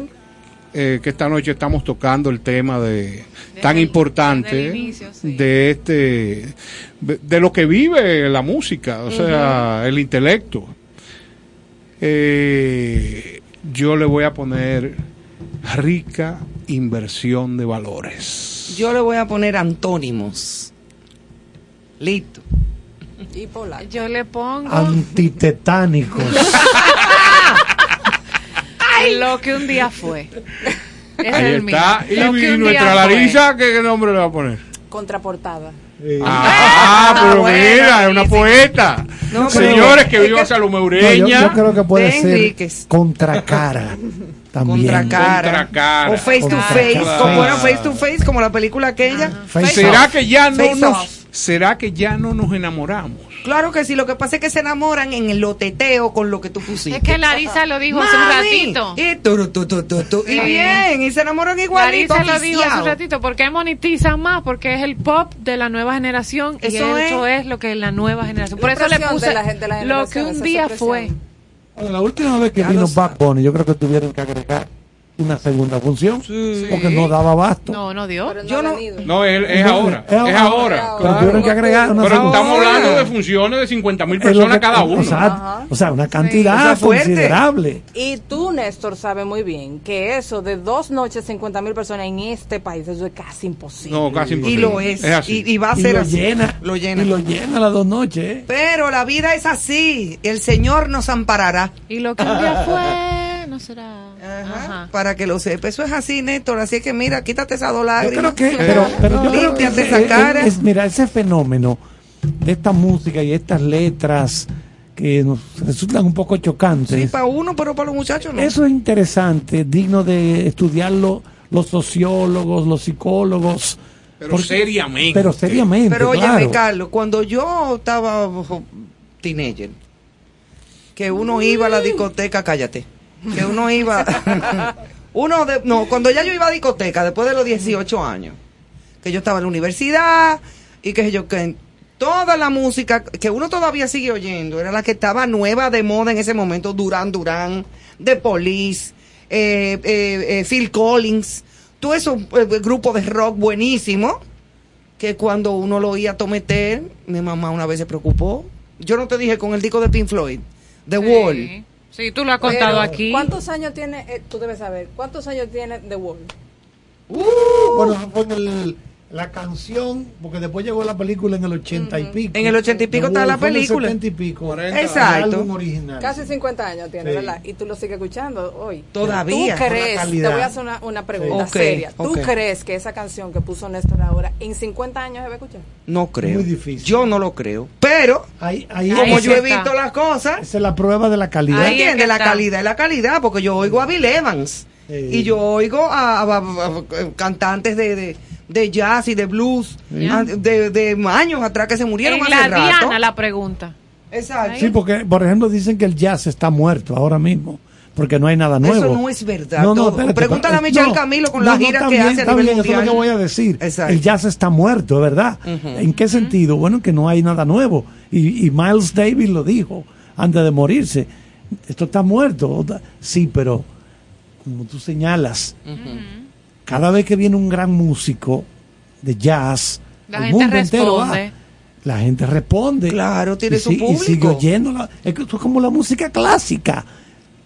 eh, que esta noche estamos tocando el tema de tan el- importante inicio, sí. de este de, de lo que vive la música, o sea, el intelecto. Eh, yo le voy a poner rica inversión de valores. Yo le voy a poner antónimos. Listo. Y polaco. Yo le pongo Antitetánicos. lo que un día fue. Ese Ahí es el está. Y, nuestra. Larisa, ¿qué, qué nombre le va a poner? Contraportada. Ah, pero bueno, mira, es una poeta. No, pero- Señores, que es viva que- Salomé No, yo, Ureña. yo creo que puede De ser contracara. También. Contracara. Contracara. O face to Contra face, cara. como bueno, face to face, como la película aquella. Face ¿Será off. que ya no Face nos, off. será que ya no nos enamoramos? Claro que sí, lo que pasa es que se enamoran en el loteteo con lo que tú pusiste. Es que Larisa lo dijo hace un ratito. Y, tu, tu, tu, tu, tu, y Sí. bien, y se enamoran igualito. Larisa lo dijo hace un ratito, porque monetizan más, porque es el pop de la nueva generación y Eso eso es. es lo que es la nueva generación. Por La eso le puse de la gen- de la lo que un día presión. fue. Bueno, la última vez que Ya vino Bad Bunny, yo creo que tuvieron que agregar una segunda función porque no daba abasto. No, no dio. Pero Yo no, no-. No, es, es ahora. Es ahora. Es ahora. Pero tuvieron que agregar una Pero segunda. estamos hablando de funciones de 50 mil lo personas que- cada uno. Exacto. O sea, una cantidad O sea, fuerte. considerable. Y tú, Néstor, sabes muy bien que eso de dos noches, 50 mil personas en este país, eso es casi imposible. No, casi Y imposible. lo es. Es así. Y, y va a Y ser lo así. llena. Lo llena. Y lo llena las dos noches. ¿eh? Pero la vida es así. El Señor nos amparará. Y lo que un día fue, no será. Ajá. Para que lo sepa. Eso es así, Néstor. Así que mira, quítate esa dos Yo lágrimas. creo que, pero, pero yo creo que esa es- cara. es- mira, ese fenómeno de esta música y estas letras que nos resultan un poco chocantes. Sí, para uno, pero para los muchachos no. Eso es interesante, digno de estudiarlo los sociólogos, los psicólogos. Pero porque- seriamente. Pero seriamente. Pero claro. Carlos, cuando yo estaba teenager, que uno iba a la discoteca, cállate, que uno iba, uno de, no, cuando ya yo iba a discoteca, después de los 18 años, que yo estaba en la universidad y que yo, que toda la música que uno todavía sigue oyendo era la que estaba nueva de moda en ese momento, Durán Durán, The Police, eh, eh, eh, Phil Collins, todo esos eh, grupos de rock buenísimo que cuando uno lo oía tometer, mi mamá una vez se preocupó. Yo no te dije con el disco de Pink Floyd, The Wall. Sí. Tú lo has contado Pero, aquí. ¿Cuántos años tiene, eh, tú debes saber, cuántos años tiene The Wall? Bueno, fue en el- la canción, porque después llegó la película en el ochenta y pico. En el ochenta y pico está la fue en el película. 70 y pico. Exacto. El álbum original. Casi 50 años tiene, Sí. ¿verdad? Y tú lo sigues escuchando hoy. Todavía. ¿Tú crees, te calidad. voy a hacer una, una pregunta seria, ¿tú crees que esa canción que puso Néstor ahora en 50 años se va a escuchar? No creo. Muy difícil. Yo no lo creo. Pero, Ahí, ahí, como Ahí yo he visto las cosas, esa es la prueba de la calidad. Ahí es ¿entiendes? que La calidad es la calidad, porque yo oigo a Bill Evans. Sí. Y yo oigo a, a- a- a- cantantes de, de, de jazz y de blues a- de, de años atrás que se murieron en hace la rato. Diana la pregunta. Exacto. Sí, porque, por ejemplo, dicen que el jazz está muerto ahora mismo, porque no hay nada nuevo. Eso no es verdad. No, no, espérate, Pregúntale a Michelle no, Camilo con no, la no, gira está que bien, hace a está nivel bien, Eso es lo mundial. que voy a decir. Exacto. El jazz está muerto, ¿verdad? ¿En qué sentido? Bueno, que no hay nada nuevo. Y, y Miles Davis lo dijo antes de morirse. Esto está muerto. Sí, pero como tú señalas, cada vez que viene un gran músico de jazz, La el gente mundo entero va. responde. La gente responde. Claro, tiene y su si- Y sigue público. oyéndola. Es que esto es como la música clásica.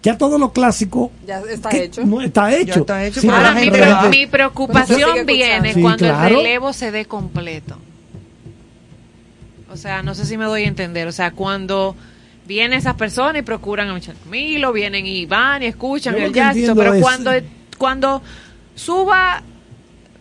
Ya todo lo clásico Ya está que hecho. no está hecho. está hecho, Sí, pero Ahora la mi, pre- mi preocupación viene. Sí, cuando claro. el relevo se dé completo. O sea, no sé si me doy a entender. O sea, cuando vienen esas personas y procuran a Michelle Camilo, vienen y van y escuchan Yo el jazz, y eso, entiendo pero es- cuando, cuando suba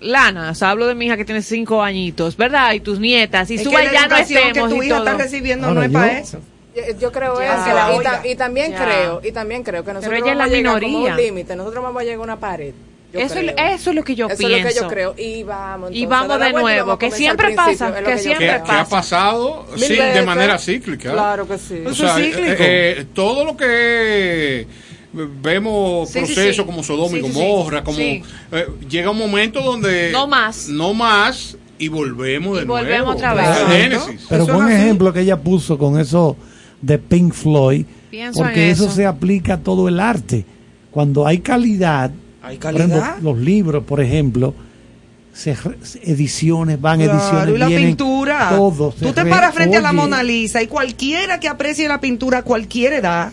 Lana, o sea, hablo de mi hija que tiene cinco añitos, ¿verdad? Y tus nietas, y Es suba que y ya no educación que estemos tu y hija todo. está recibiendo Ahora no es yo- para eso. Yo, yo creo Ya. eso. La y, ta- y también Ya. creo, y también creo que nosotros vamos la a llegar como un límite, nosotros vamos a llegar a una pared. yo Eso, creo. eso es lo que yo Eso pienso. es lo que yo creo. Y vamos. Y entonces, vamos da la de y nuevo, vamos que siempre pasa, que siempre ¿Qué, creo. qué ha pasado? Sí, de manera cíclica. Claro que sí. O Eso sea, es cíclico. eh, eh, todo lo que vemos Sí, sí, procesos sí. como Sodoma y Sí, sí, Gomorra, sí. como Sí. eh, llega un momento donde No más. no más y volvemos de Y volvemos nuevo. otra vez. Pero Eso buen ejemplo que ella puso con eso de Pink Floyd, Pienso porque en eso. eso. se aplica a todo el arte. Cuando hay calidad, Hay por ejemplo, calidad. los libros, por ejemplo, se ediciones van, Claro, ediciones y la vienen, pintura. todo. Tú te paras frente a la Mona Lisa y cualquiera que aprecie la pintura a cualquier edad,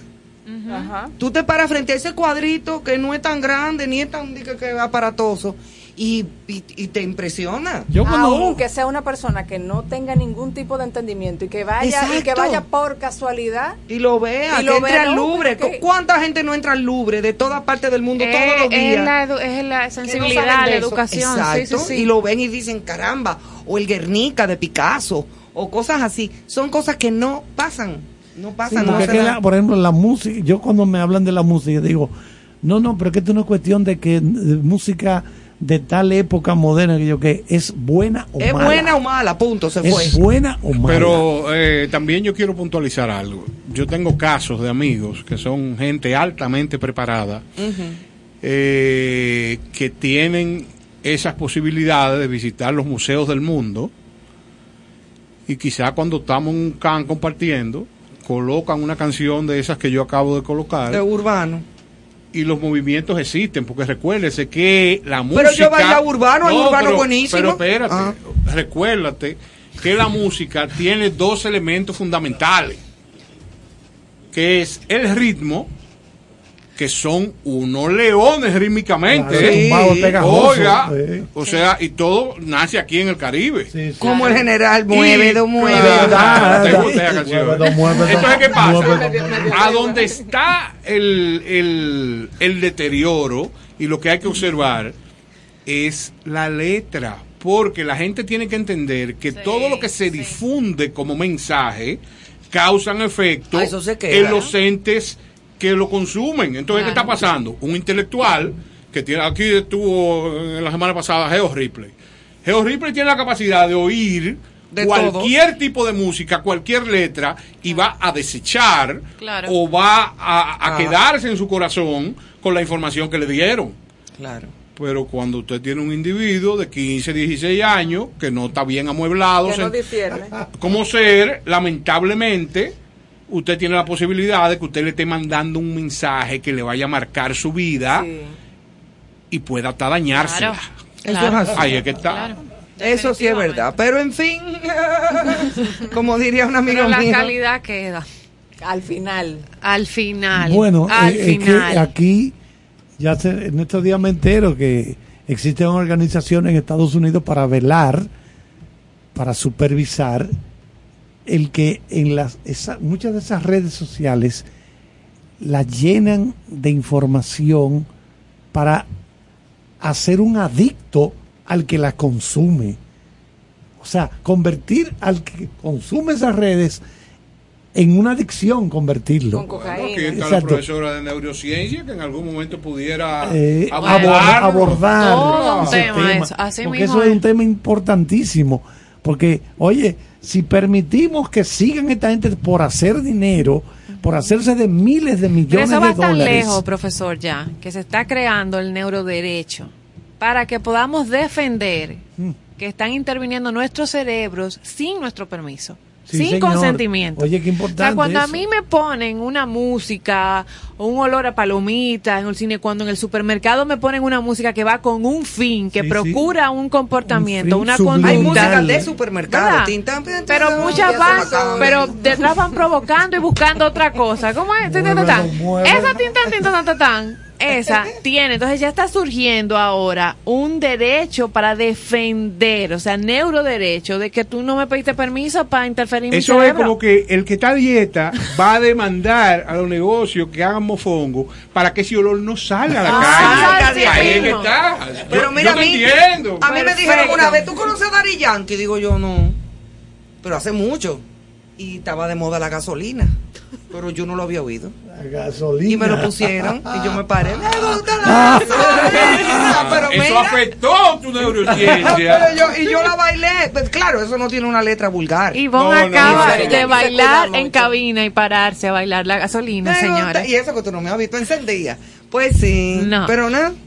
Ajá. tú te paras frente a ese cuadrito que no es tan grande ni es tan que, que aparatoso y, y- y te impresiona. Aunque sea una persona que no tenga ningún tipo de entendimiento y que vaya y que vaya por casualidad Y lo vea, Y que lo entre vea, al ¿no? Louvre. ¿Cuánta gente no entra al Louvre de todas partes del mundo todos los Eh, días? es, la, edu- es la no sensibilidad, la educación. sí, Exacto, sí, sí. Y lo ven y dicen, caramba, o el Guernica de Picasso, o cosas así. Son cosas que no pasan. No Sí, es dan. la- por ejemplo, la música, yo cuando me hablan de la música, digo, no, no, pero es que esto no es cuestión de que de música de tal época moderna que yo que es buena o ¿Es mala. buena o mala? Punto, se fue. Es buena o mala. Pero eh, también yo quiero puntualizar algo. Yo tengo casos de amigos que son gente altamente preparada eh, que tienen esas posibilidades de visitar los museos del mundo y quizá cuando estamos en un can compartiendo colocan una canción de esas que yo acabo de colocar De urbano. y los movimientos existen porque recuérdese que la música Pero yo baila urbano, hay urbano pero- buenísimo. pero espérate Ah. recuérdate que la música tiene dos elementos fundamentales que es el ritmo que son unos leones rítmicamente Claro, ¿eh? oiga sí. o sea y todo nace aquí en el Caribe Como el general mueve, do mueve. Entonces, ¿qué pasa? Mueve. A donde está el, el, el deterioro y lo que hay que observar es la letra. Porque la gente tiene que entender que todo lo que se difunde como mensaje causan efecto Ah, eso se queda. en los entes que lo consumen. Entonces, ¿qué está Claro. pasando? Un intelectual que tiene aquí estuvo en la semana pasada Geo Ripley. Geo Ripley tiene la capacidad de oír De cualquier tipo de música, cualquier letra y va a desechar Claro. o va a, a Ah. quedarse en su corazón con la información que le dieron. Claro. Pero cuando usted tiene un individuo de 15, 16 años que no está bien amueblado, que no sen- difiere. como ser, lamentablemente, usted tiene la posibilidad de que usted le esté mandando un mensaje que le vaya a marcar su vida Sí. y pueda hasta dañársela. Claro. Eso Claro. es así. Ahí es que está. Claro. Eso sí es verdad. Pero en fin, como diría un amigo Pero la mío. calidad queda. Al final. Al final. Bueno, al eh, es que final. aquí, ya se- en estos días me entero que existen organizaciones en Estados Unidos para velar, para supervisar el que en las esa- muchas de esas redes sociales la llenan de información para hacer un adicto al que la consume. O sea, convertir al que consume esas redes en una adicción, convertirlo. Con Bueno, aquí está la Exacto. profesora de neurociencia que en algún momento pudiera eh, abordarlo. abor- abordar Todo ese tema eso, así porque mismo eso es es. un tema importantísimo porque oye si permitimos que sigan esta gente por hacer dinero por hacerse de miles de Pero millones eso va de tan dólares lejos, profesor, ya, que se está creando el neuroderecho para que podamos defender Mm. que están interviniendo nuestros cerebros sin nuestro permiso. Sí, sin señor. consentimiento. Oye, qué O importante sea, cuando a mí me ponen una música o un olor a palomitas en el cine, cuando en el supermercado me ponen una música que va con un fin, que Sí, procura un comportamiento, Un una subliminal. Hay conducta. música de supermercado. Pero muchas van, pero detrás van provocando y buscando otra cosa. ¿Cómo es? Esa tinta, tinta, tan, tan, tan, esa tiene. Entonces ya está surgiendo ahora un derecho para defender, o sea, neuroderecho, de que tú no me pediste permiso para interferir en mi Eso es como que el que está a dieta va a demandar a los negocios que hagan mofongo para que ese olor no salga a la Ah, calle. sí Ahí es que mismo. está. Pero Yo- mira, yo a mí, entiendo. a mí me dijeron una vez, ¿tú conoces a Dari Yankee? Digo yo, no. Pero hace mucho. Y estaba de moda la gasolina. Pero yo no lo había oído. La gasolina Y me lo pusieron. Y yo me paré. Me gusta la gasolina. Pero Eso afectó tu neurociencia. Pero yo, y yo la bailé. Pues claro, eso no tiene una letra vulgar. Ivonne No, no, acaba no, no, de bailar en cabina y pararse a bailar la gasolina, señores. Y eso que tú no me has visto encendida. Pues sí. No. Pero no.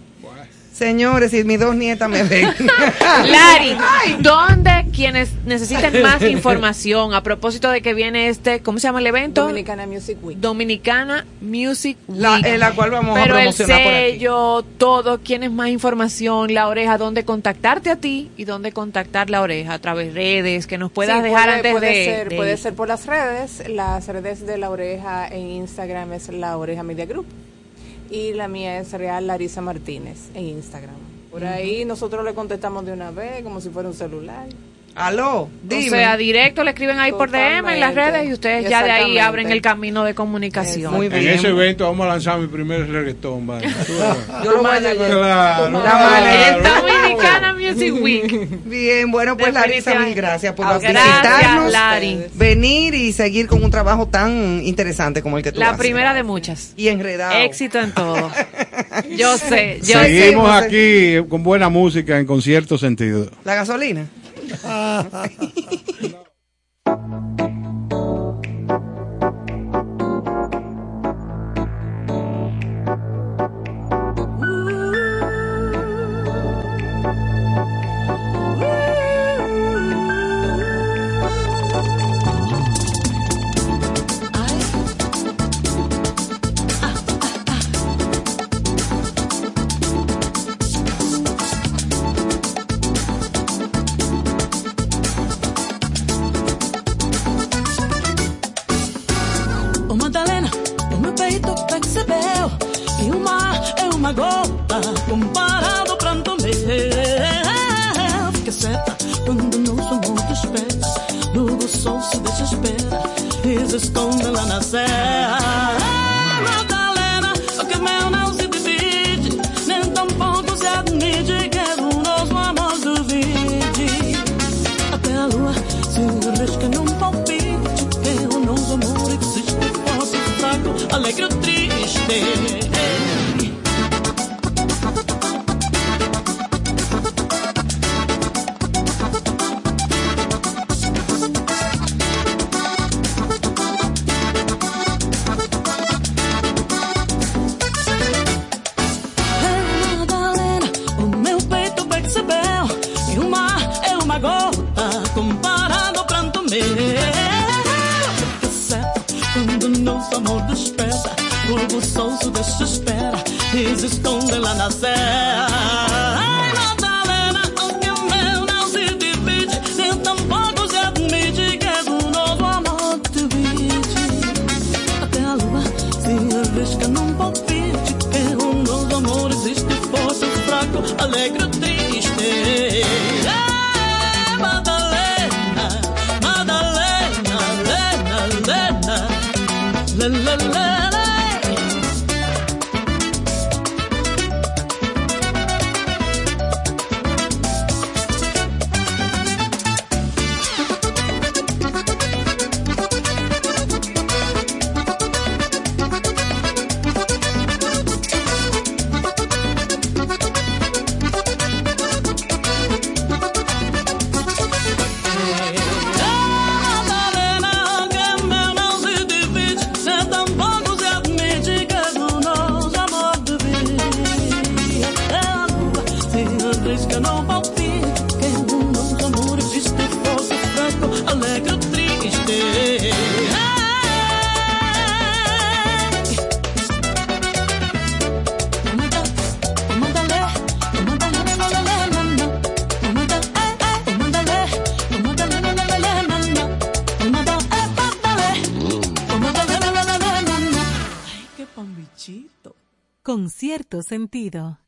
Señores, si mis dos nietas me ven. Lari, ¿dónde quienes necesiten más información a propósito de que viene este, ¿cómo se llama el evento? Dominicana Music Week. Dominicana Music Week. La- en la cual vamos a Pero el promocionar por aquí. sello, todo, ¿quién más información? La oreja, ¿dónde contactarte a ti y dónde contactar la oreja? A través de redes, que nos puedas Sí, dejar puede, antes puede de, Ser, de- Puede ser por las redes. Las redes de La Oreja en Instagram es La Oreja Media Group. Y la mía es Real Larisa Martínez en Instagram. Por ahí nosotros le contestamos de una vez, como si fuera un celular. Aló, dime. O sea, directo le escriben ahí por DM en las redes y ustedes ya de ahí abren el camino de comunicación. en ese evento vamos a lanzar mi primer reggaetón, vale. Yo lo voy a llevar. Claro. La maleta. Dominicana Music Week. Bien, bueno, pues Larisa, mil gracias por Ah, visitarnos, gracias, Lari. venir y seguir con un trabajo tan interesante como el que tú La haces. primera de muchas. Y enredado. Éxito en todo. Yo sé, yo Seguimos sé. aquí con buena música en concierto sentido. La gasolina. no. Fraco, alegre triste. É, Madalena, Madalena, Lena, Lena Le, sentido.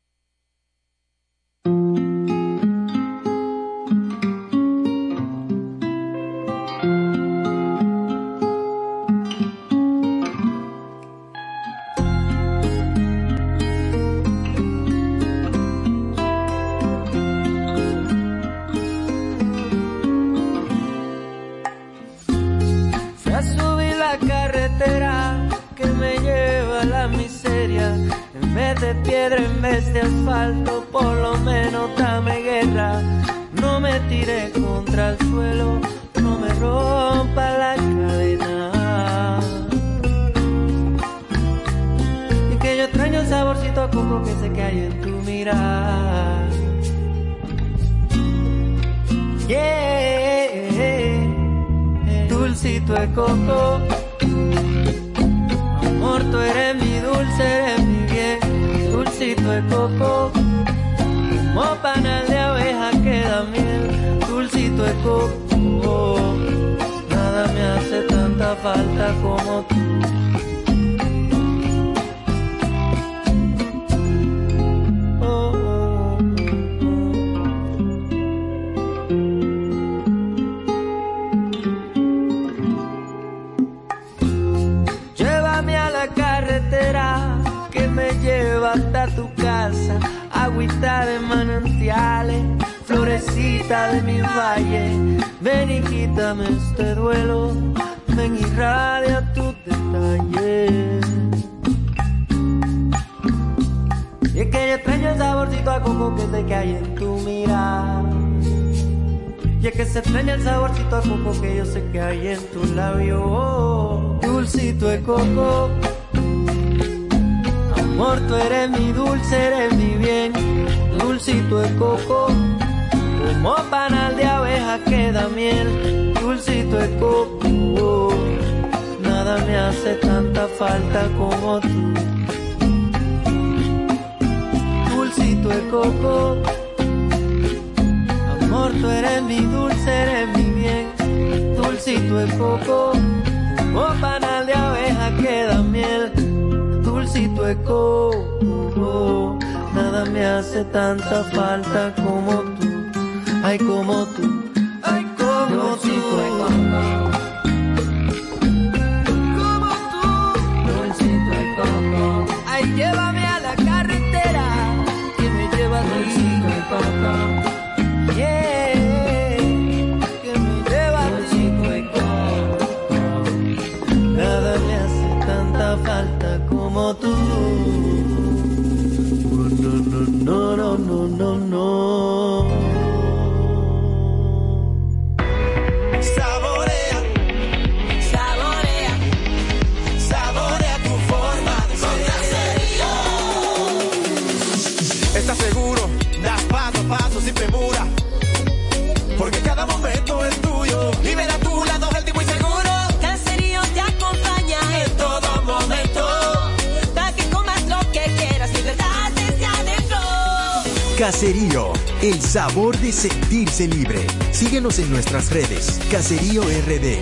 Caserío, el sabor de sentirse libre. Síguenos en nuestras redes. Caserío RD.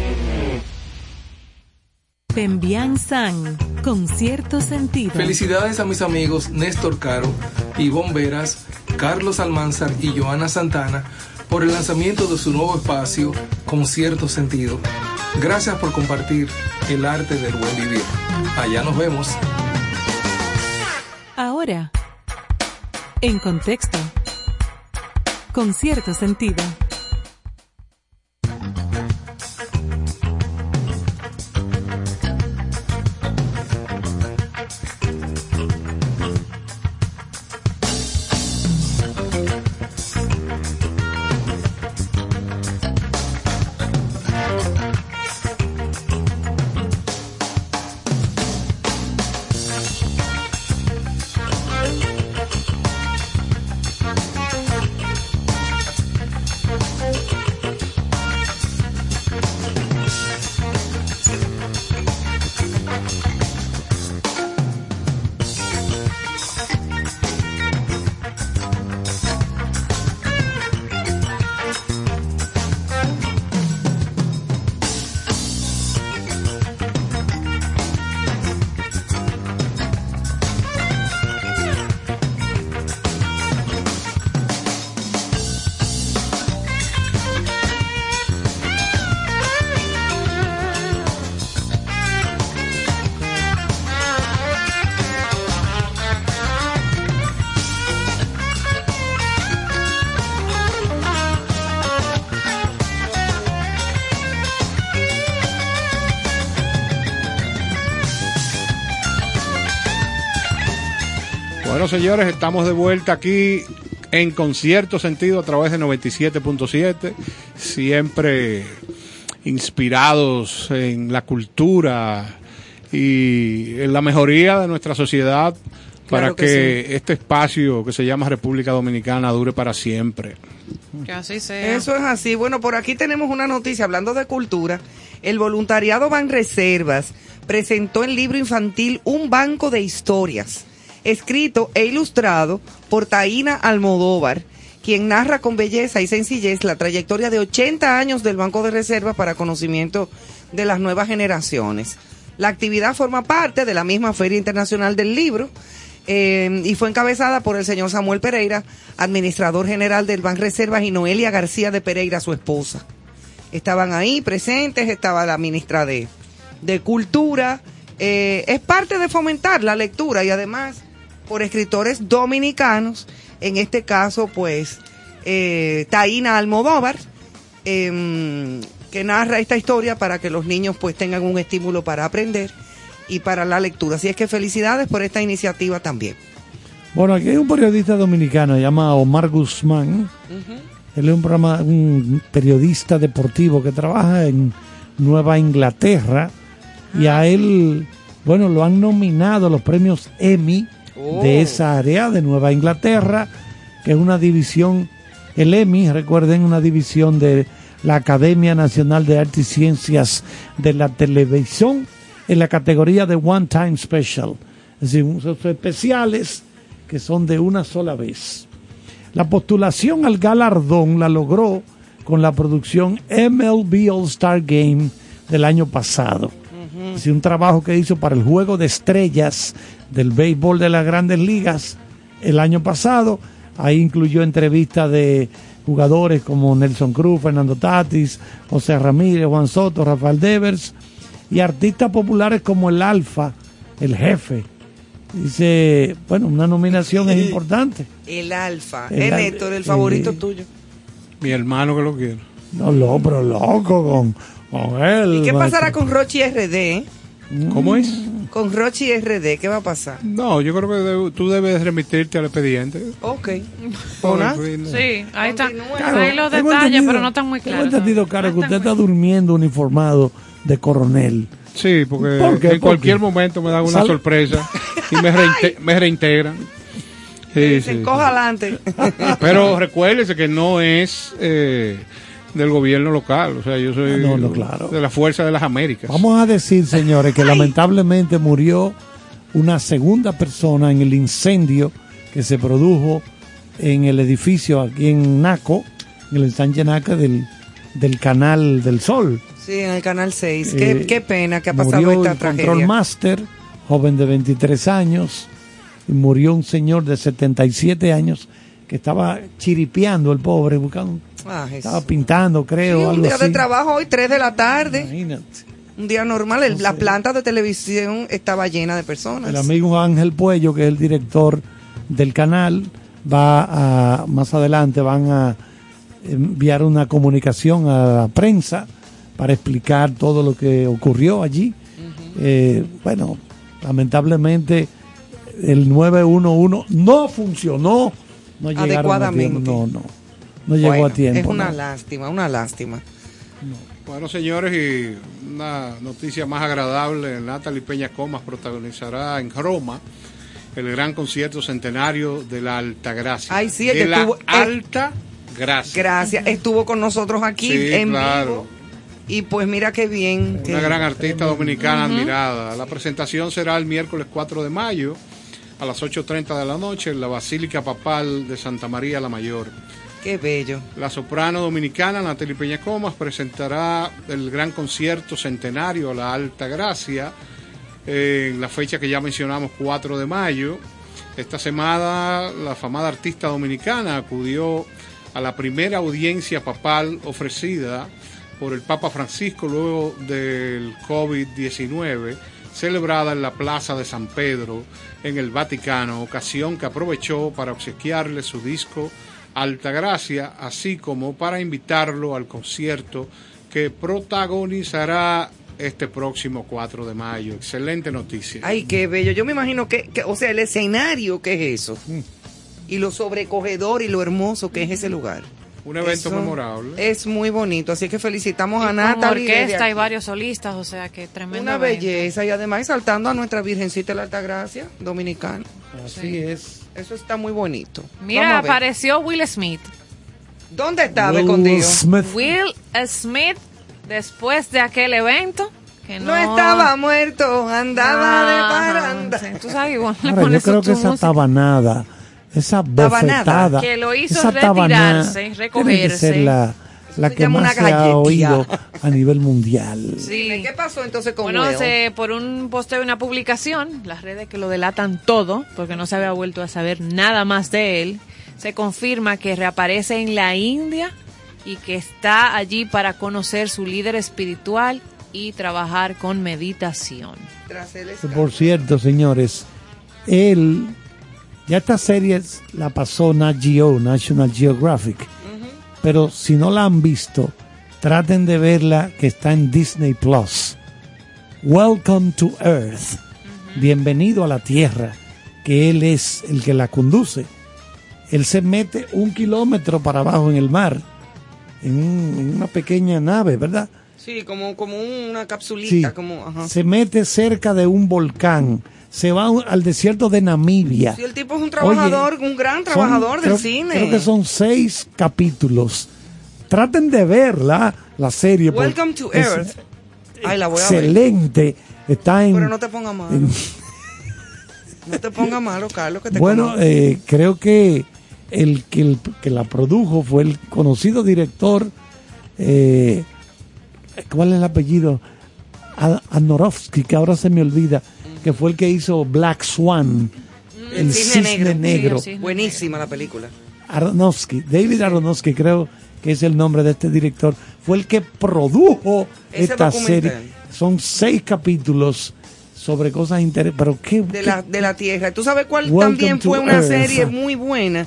Pembian San, con cierto sentido. Felicidades a mis amigos Néstor Caro, Ivonne Veras, Carlos Almanzar y Joana Santana por el lanzamiento de su nuevo espacio con cierto sentido. Gracias por compartir el arte del buen vivir. Allá nos vemos. Ahora, en contexto, con cierto sentido. Señores, estamos de vuelta aquí en concierto sentido a través de 97.7, siempre inspirados en la cultura y en la mejoría de nuestra sociedad para Claro que que, este espacio que se llama República Dominicana dure para siempre. Que así sea. Eso es así. Bueno, por aquí tenemos una noticia hablando de cultura. El voluntariado Banreservas presentó el libro infantil Un Banco de Historias, escrito e ilustrado por Taína Almodóvar, quien narra con belleza y sencillez la trayectoria de 80 años del Banco de Reservas para conocimiento de las nuevas generaciones. La actividad forma parte de la misma Feria Internacional del Libro eh, y fue encabezada por el señor Samuel Pereira, administrador general del Banco Reservas, y Noelia García de Pereira, su esposa. Estaban ahí presentes, estaba la ministra de, de Cultura. Eh, es parte de fomentar la lectura y además por escritores dominicanos En este caso, pues, eh, Taína Almodóvar, em, que narra esta historia para que los niños pues tengan un estímulo para aprender y para la lectura. Así es que felicidades por esta iniciativa también. Bueno, aquí hay un periodista dominicano, se llama Omar Guzmán. Él es un, programa- un periodista deportivo que trabaja en Nueva Inglaterra y a él, bueno, lo han nominado a los premios Emmy Oh. de esa área de Nueva Inglaterra, que es una división, el Emmy, recuerden, una división de la Academia Nacional de Artes y Ciencias de la Televisión en la categoría de One Time Special, es decir, unos especiales que son de una sola vez. La postulación al galardón la logró con la producción MLB All Star Game del año pasado. Es decir, un trabajo que hizo para el juego de estrellas del béisbol de las grandes ligas el año pasado. Ahí incluyó entrevistas de jugadores como Nelson Cruz, Fernando Tatis, José Ramírez, Juan Soto, Rafael Devers y artistas populares como el Alfa, el jefe. Dice, bueno, una nominación es importante. El Alfa. El El al- Héctor, el favorito eh, tuyo. Mi hermano que lo quiere. No, lo, pero loco con, con él. ¿Y qué pasará con Rochi RD? ¿Cómo es? Con Rochi RD, ¿qué va a pasar? No, yo creo que deb- tú debes remitirte al expediente. Ok. Hola. Sí, ahí están. Claro, ahí los tengo detalles, pero no están muy Tengo claros. entendido, Caro, que usted está durmiendo uniformado de coronel. Sí, porque ¿Por qué? en ¿Por cualquier qué? momento me dan una Sal- sorpresa y me, reinte- me reintegran. Sí, Se sí, coja adelante. sí. Pero recuérdese que no es eh, del gobierno local, o sea, yo soy Ah, no, no, claro. de la Fuerza de las Américas. Vamos a decir, señores, que lamentablemente murió una segunda persona en el incendio que se produjo en el edificio aquí en Naco, en el ensanche Naco del, del Canal del Sol. Sí, en el canal 6. Qué, Eh, qué pena que ha pasado murió esta el tragedia. Control Master, joven de 23 años, y murió un señor de 77 años que estaba chiripeando el pobre, buscando, Ah, estaba pintando, creo, Sí, un algo día de trabajo hoy, 3 de la tarde. Imagínate. Un día normal. el- la planta de televisión estaba llena de personas. El amigo Ángel Puello, que es el director del canal, va a, más adelante van a enviar una comunicación a la prensa para explicar todo lo que ocurrió allí. Eh, bueno, lamentablemente el 911 no funcionó, no llegaron a Adecuadamente. tiempo, no, no, no llegó Bueno, a tiempo. Es una no. lástima, una lástima. Bueno, señores, y una noticia más agradable, Natalie Peña Comas protagonizará en Roma el gran concierto centenario de la Altagracia. Ay, sí, el de que la estuvo- Alta Gracia. Gracias. Estuvo con nosotros aquí Sí, en claro. vivo. Y pues mira qué bien. Una que- gran artista dominicana admirada. La presentación será el miércoles 4 de mayo a las 8.30 de la noche en la Basílica Papal de Santa María la Mayor. Qué bello. La soprano dominicana Natalie Peña Comas presentará el gran concierto centenario La Alta Gracia en la fecha que ya mencionamos, 4 de mayo. Esta semana la famada artista dominicana acudió a la primera audiencia papal ofrecida por el Papa Francisco luego del COVID-19, celebrada en la Plaza de San Pedro en el Vaticano, ocasión que aprovechó para obsequiarle su disco Altagracia, así como para invitarlo al concierto que protagonizará este próximo 4 de mayo. Excelente noticia. Ay, qué bello. Yo me imagino que, que- o sea, el escenario que es eso. Y lo sobrecogedor y lo hermoso que es ese lugar. Un evento Eso memorable. Es muy bonito. Así que felicitamos a Con Natalie. orquesta y varios solistas, o sea que tremendo. Una evento. belleza y además saltando a nuestra Virgencita de la Altagracia dominicana. Así es. Eso está muy bonito. Mira, apareció Will Smith. ¿Dónde estaba Will escondido? Smith. Will Smith, después de aquel evento, que no, No estaba muerto, andaba de Ajá, paranda. sí, Tú sabes, igual le Ahora, yo creo que esa música. tabanada, esa Tabanada, bofetada, que lo hizo esa tabanada retirarse, tiene que recogerse. ser la, la se que llama más una se ha oído a nivel mundial. Sí. ¿Qué pasó entonces con Bueno, se- por un posteo y una publicación, las redes que lo delatan todo, porque no se había vuelto a saber nada más de él, se confirma que reaparece en la India y que está allí para conocer su líder espiritual y trabajar con meditación. Tras el Que, Por cierto, señores, él Ya esta serie la pasó Nat Geo, National Geographic. Pero si no la han visto, traten de verla que está en Disney Plus. Welcome to Earth. Bienvenido a la Tierra, que Él es el que la conduce. Él se mete un kilómetro para abajo en el mar, en, un- en una pequeña nave, ¿verdad? Sí, como, como una capsulita, Sí. como, ajá. Se mete cerca de un volcán, se va al desierto de Namibia. Sí, el tipo es un trabajador, un gran Son- trabajador del creo- cine. Creo que son seis capítulos. Traten de verla, la serie. Welcome to Earth. Ay, la voy a ver. Excelente. Está en. Pero no te pongas malo. en- No te pongas malo, Carlos, que te bueno, eh, creo que el que, el que la produjo fue el conocido director. eh, ¿Cuál es el apellido? Anorovsky, que ahora se me olvida, que fue el que hizo Black Swan, el cisne negro. Buenísima la película. Aronofsky, David Aronofsky, creo que es el nombre de este director, fue el que produjo Ese esta documental. serie. Son seis capítulos sobre cosas interesantes. Pero qué, de qué- la, de la Tierra. ¿Tú sabes cuál Welcome también fue una Earth. serie muy buena,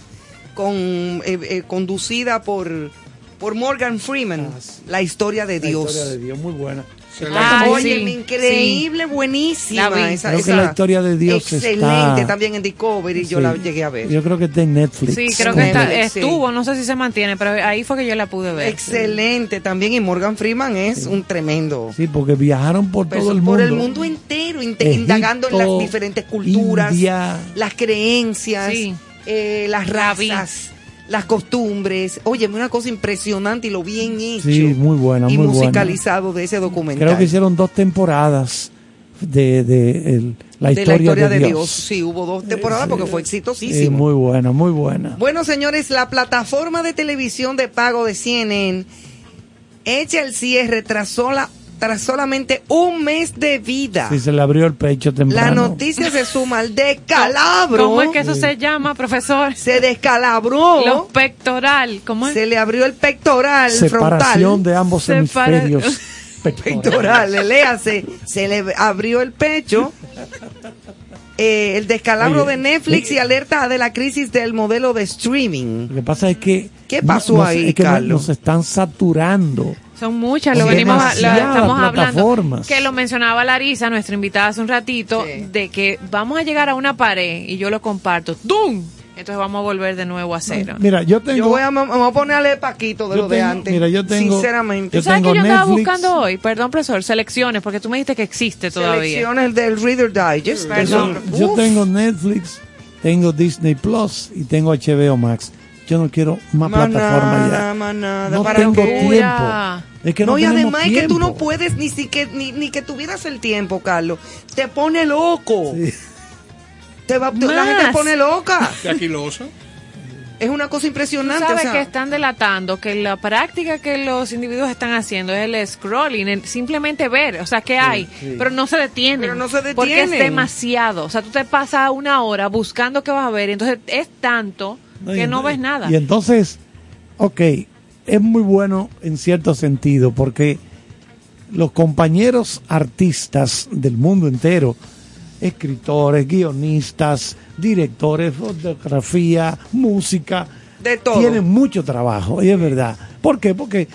con eh, eh, conducida por, por Morgan Freeman, La historia de La Dios. historia de Dios, muy buena. Ah, oye, también- increíble, buenísima. La vi. Esa, Creo que esa- la historia de Dios Excelente, está- también en Discovery, yo Sí. la llegué a ver. Yo creo que está en Netflix. Sí, creo que está, sí. estuvo, no sé si se mantiene, pero ahí fue que yo la pude ver. Excelente también, y Morgan Freeman es un tremendo. Sí, porque viajaron por todo el mundo. Por el mundo entero, Egipto, indagando en las diferentes culturas, India. las creencias, Sí. eh, las razas, las costumbres. Oye, una cosa impresionante y lo bien hecho. Sí, muy buena, y muy buena. musicalizado de ese documental. Creo que hicieron dos temporadas de, de el- la, de historia la historia de, de Dios. Sí, hubo dos temporadas porque fue Eh, exitosísimo. muy buena, muy buena. Bueno, señores, la plataforma de televisión de pago de CNN echa el cierre tras, sola, tras solamente un mes de vida. Sí, se le abrió el pecho La temprano. noticia se suma al descalabro. ¿Cómo es que eso se llama, profesor? Se descalabró. Los pectoral, ¿cómo es? Se le abrió el pectoral Separación frontal. de ambos Separa- hemisferios. Pectoral, le léase. Se le abrió el pecho. Eh, el descalabro Oye, de Netflix eh, y alerta de la crisis del modelo de streaming. Lo que pasa es que. ¿Qué pasó no- no sé, ahí, es que Carlos? nos están saturando. Son muchas, lo venimos a- lo demasiadas estamos hablando. Que lo mencionaba Larisa, nuestra invitada hace un ratito, de que vamos a llegar a una pared y yo lo comparto. ¡Dum! Entonces vamos a volver de nuevo a cero. Mira, yo tengo. Yo voy a, me voy a poner a leer Paquito de Yo lo de antes. mira, yo tengo- Sinceramente. ¿Tú sabes tengo que yo andaba Netflix. buscando hoy? Perdón, profesor, selecciones, porque tú me dijiste que existe todavía. Selecciones del Reader Digest. que Yo, yo tengo Netflix, tengo Disney Plus y tengo HBO Max. Yo no quiero más Más plataforma ya. más nada. No ¿Para tengo tiempo. Es que no, y además es que tú no puedes ni, si que, ni, ni que tuvieras el tiempo, Carlos. Te pone loco. Te va, te- la Más. gente te pone loca. ¿Qué aquiloso? Es una cosa Tú impresionante. sabes o sea, que están delatando que la práctica que los individuos están haciendo es el scrolling, el simplemente ver, o sea, qué hay, sí. pero no se detienen. Pero no se Porque es detienen. demasiado. O sea, tú te pasas una hora buscando qué vas a ver, y entonces es tanto No, que y- no ves nada. Y entonces, ok, es muy bueno en cierto sentido porque los compañeros artistas del mundo entero, escritores, guionistas, directores, fotografía, música, De todo. tienen mucho trabajo, y es verdad. ¿Por qué? Porque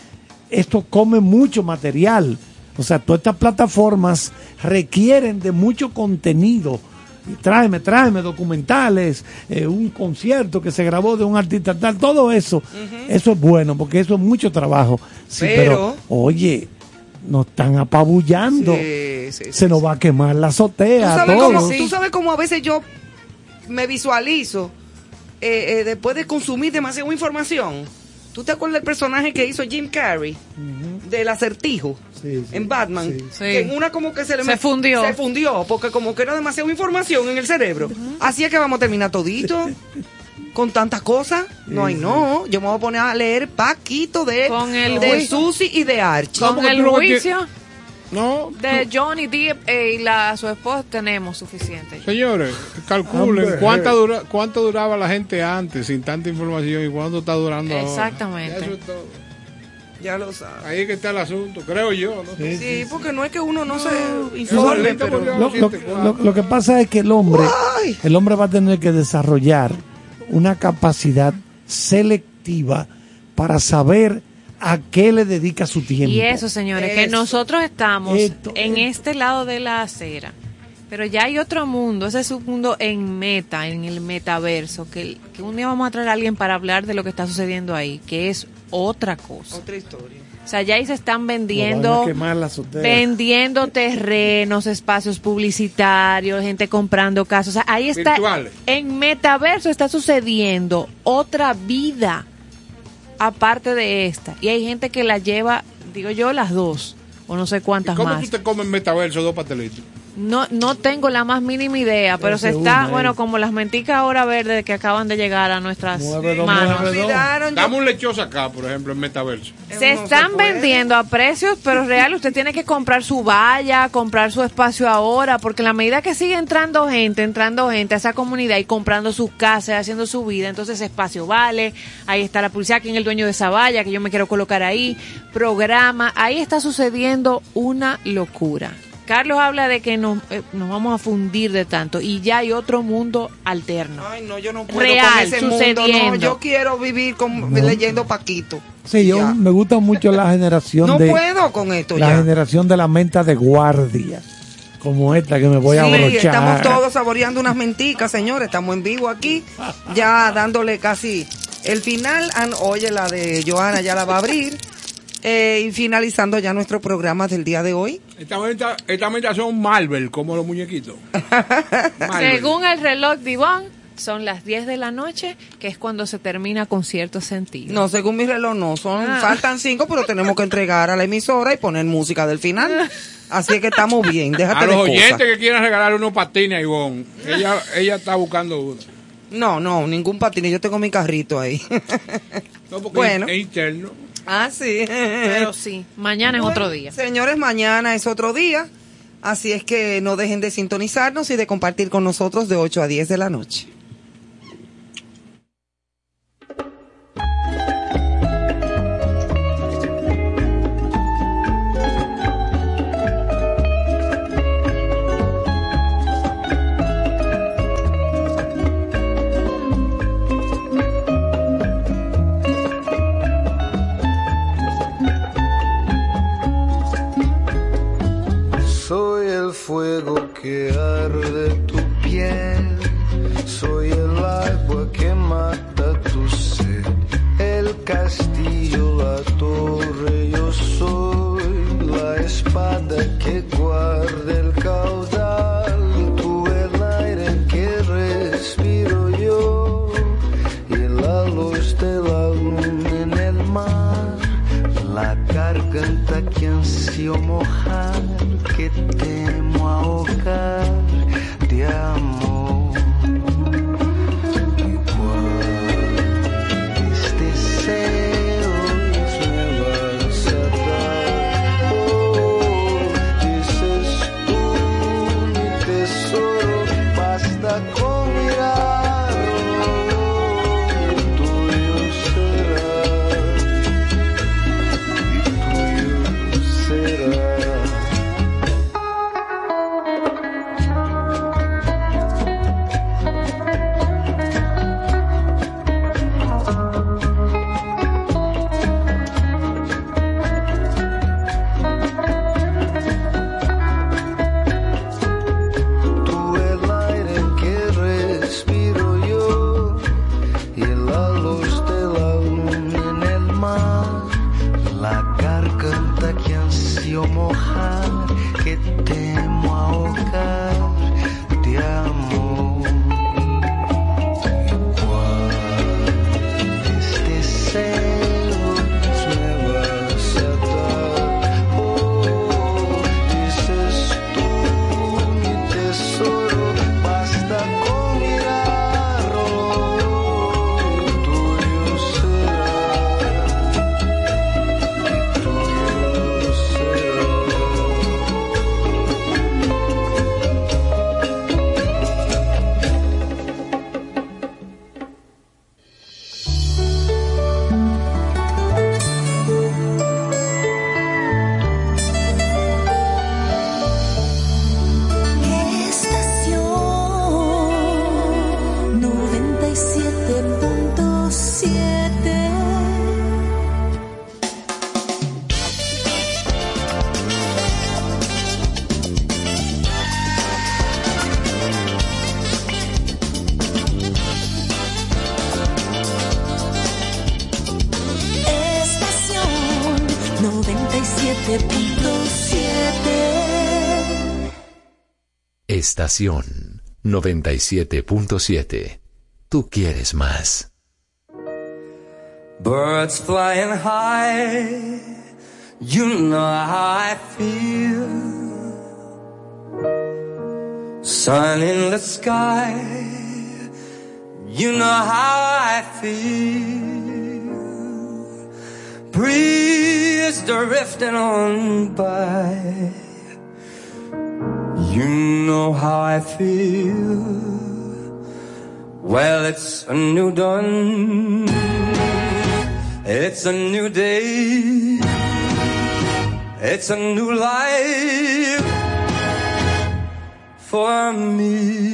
esto come mucho material. O sea, todas estas plataformas requieren de mucho contenido. Y tráeme, tráeme documentales, eh, un concierto que se grabó de un artista tal, todo eso. Eso es bueno, porque eso es mucho trabajo. Sí, pero, Pero- oye, nos están apabullando. Sí, sí, sí, se nos va a quemar la ¿Tú azotea. sabes, todo. cómo, tú sabes cómo a veces yo me visualizo eh, eh, después de consumir demasiada información. ¿Tú te acuerdas del personaje que hizo Jim Carrey? Del acertijo en Batman. Que en una como que se le Se fundió. Se fundió porque como que era demasiada información en el cerebro. Así es que vamos a terminar todito. Con tantas cosas, no hay no. Yo me voy a poner a leer Paquito de, Con el de. Susi y de Archie. Con el juicio No, de Johnny Depp eh, y la, su esposa tenemos suficiente. Señores, calculen cuánta dura, cuánto duraba la gente antes sin tanta información y cuánto está durando ahora. Exactamente. Ya eso es todo. Ya lo sabes. Ahí es que está el asunto, creo yo. ¿no? Sí, porque no es que uno no se Eso informe, pero... Lo, lo- lo- lo que pasa es que el hombre, el hombre va a tener que desarrollar una capacidad selectiva para saber a qué le dedica su tiempo. Y eso, señores, que nosotros estamos Esto, en este lado de la acera. Pero ya hay otro mundo, ese es un mundo en meta, en el metaverso, que, que un día vamos a traer a alguien para hablar de lo que está sucediendo ahí, que es otra cosa. Otra historia. O sea, ya ahí se están vendiendo, vendiendo terrenos, espacios publicitarios, gente comprando casas. O sea, ahí está, Virtuales. en metaverso está sucediendo otra vida aparte de esta. Y hay gente que la lleva, digo yo, las dos, o no sé cuántas ¿Cómo más. tú te comes metaverso dos pastelitos? No, no tengo la más mínima idea, pero se está, una, bueno, como las menticas ahora verdes que acaban de llegar a nuestras manos. Dame un lechoso acá, por ejemplo, en metaverso. Se están vendiendo a precios, pero real usted tiene que comprar su valla, comprar su espacio ahora, porque en la medida que sigue entrando gente, entrando gente a esa comunidad y comprando sus casas, haciendo su vida, entonces ese espacio vale, ahí está la publicidad, quién es el dueño de esa valla, que yo me quiero colocar ahí, programa, ahí está sucediendo una locura. Carlos habla de que nos, eh, nos vamos a fundir de tanto y ya hay otro mundo alterno. Ay, no, yo no puedo Real, con ese mundo. No, sucediendo. yo quiero vivir con, leyendo Paquito. Sí, yo me gusta mucho la generación No de puedo con esto la ya. generación de la menta de guardia, como esta que me voy a sí, abrochar. estamos todos saboreando unas menticas, señores. Estamos en vivo aquí, ya dándole casi el final. Ah, no, Oye, la de Joana ya la va a abrir. Eh, y finalizando ya nuestro programa del día de hoy. Esta menta, esta menta son Marvel, como los muñequitos. Según el reloj de Iván, son las 10 de la noche, que es cuando se termina con cierto sentido. No, según mi reloj no, son Ah. faltan cinco, pero tenemos que entregar a la emisora y poner música del final. Así es que estamos bien, déjate A los de cosas. oyentes que quieran regalar unos patines a Ivonne, ella, ella está buscando uno. No, no, ningún patín, yo tengo mi carrito ahí. No, porque Bueno. es interno. Ah, sí. Pero sí, mañana es otro día. Señores, mañana es otro día. Así es que no dejen de sintonizarnos y de compartir con nosotros de 8 a 10 de la noche. Estación 97.7. Tú quieres más. Birds flying high, you know how I feel. Sun in the sky, you know how I feel. Breeze drifting on by, you know how I feel. Well, it's a new dawn. It's a new day. It's a new life for me.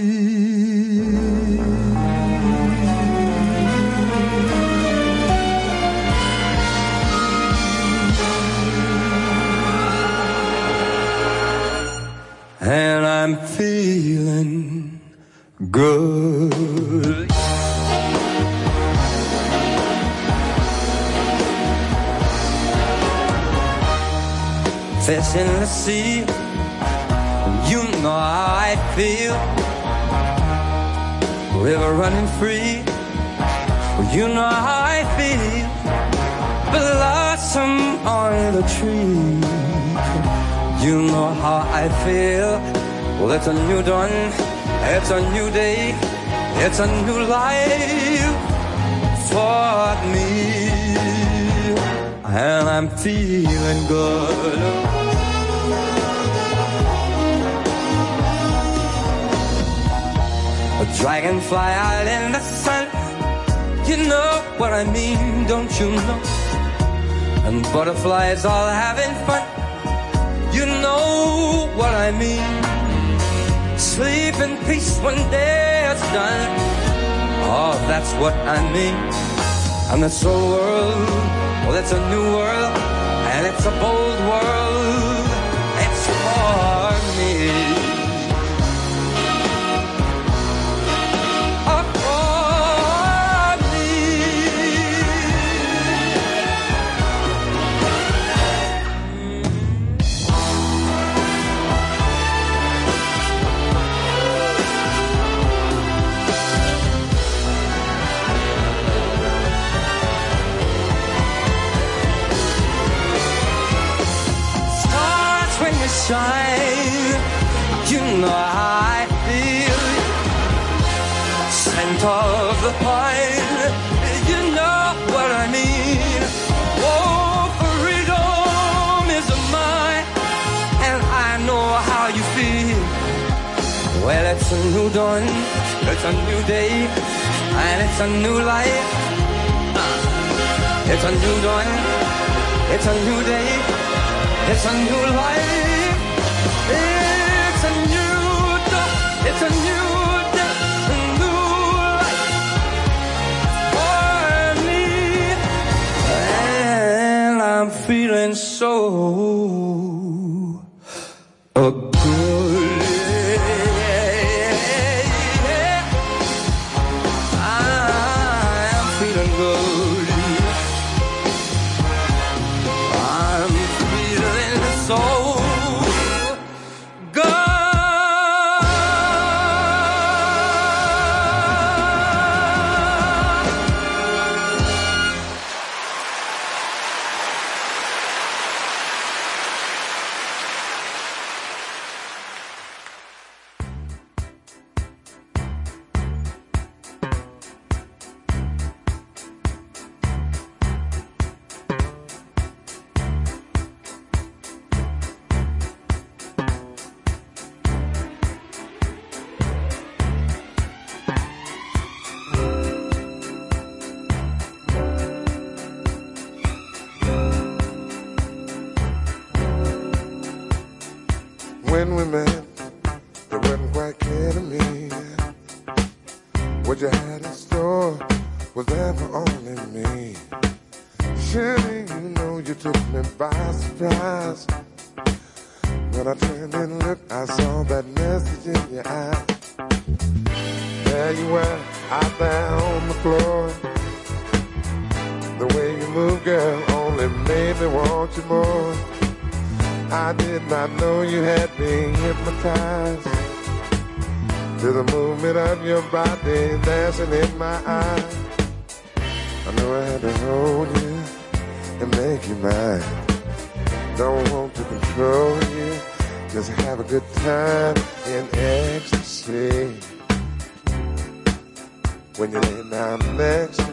And I'm feeling good. Fish in the sea, you know how I feel. River running free, you know how I feel. Blossom on the tree, you know how I feel. Well, it's a new dawn, it's a new day, it's a new life for me, and I'm feeling good. A dragonfly out in the sun. You know what I mean, don't you know? And butterflies all having fun. You know what I mean. Sleep in peace when day done. Oh, that's what I mean. And this whole world, well, it's a new world, and it's a bold world. A new dawn, it's a new day, and it's a new life. It's a new dawn, it's a new day, it's a new life. It's a new dawn, it's a new day, a new life for me. And I'm feeling so When we met, it wasn't quite clear to me. What you had in store was for only me. Surely you know you took me by surprise. When I turned and looked, I saw that message in your eyes. There you were, out there on the floor. The way you move, girl, only made me want you more. I did not know you had been hypnotized to the movement of your body dancing in my eyes. I knew I had to hold you and make you mine. Don't want to control you, just have a good time in ecstasy. When you lay down next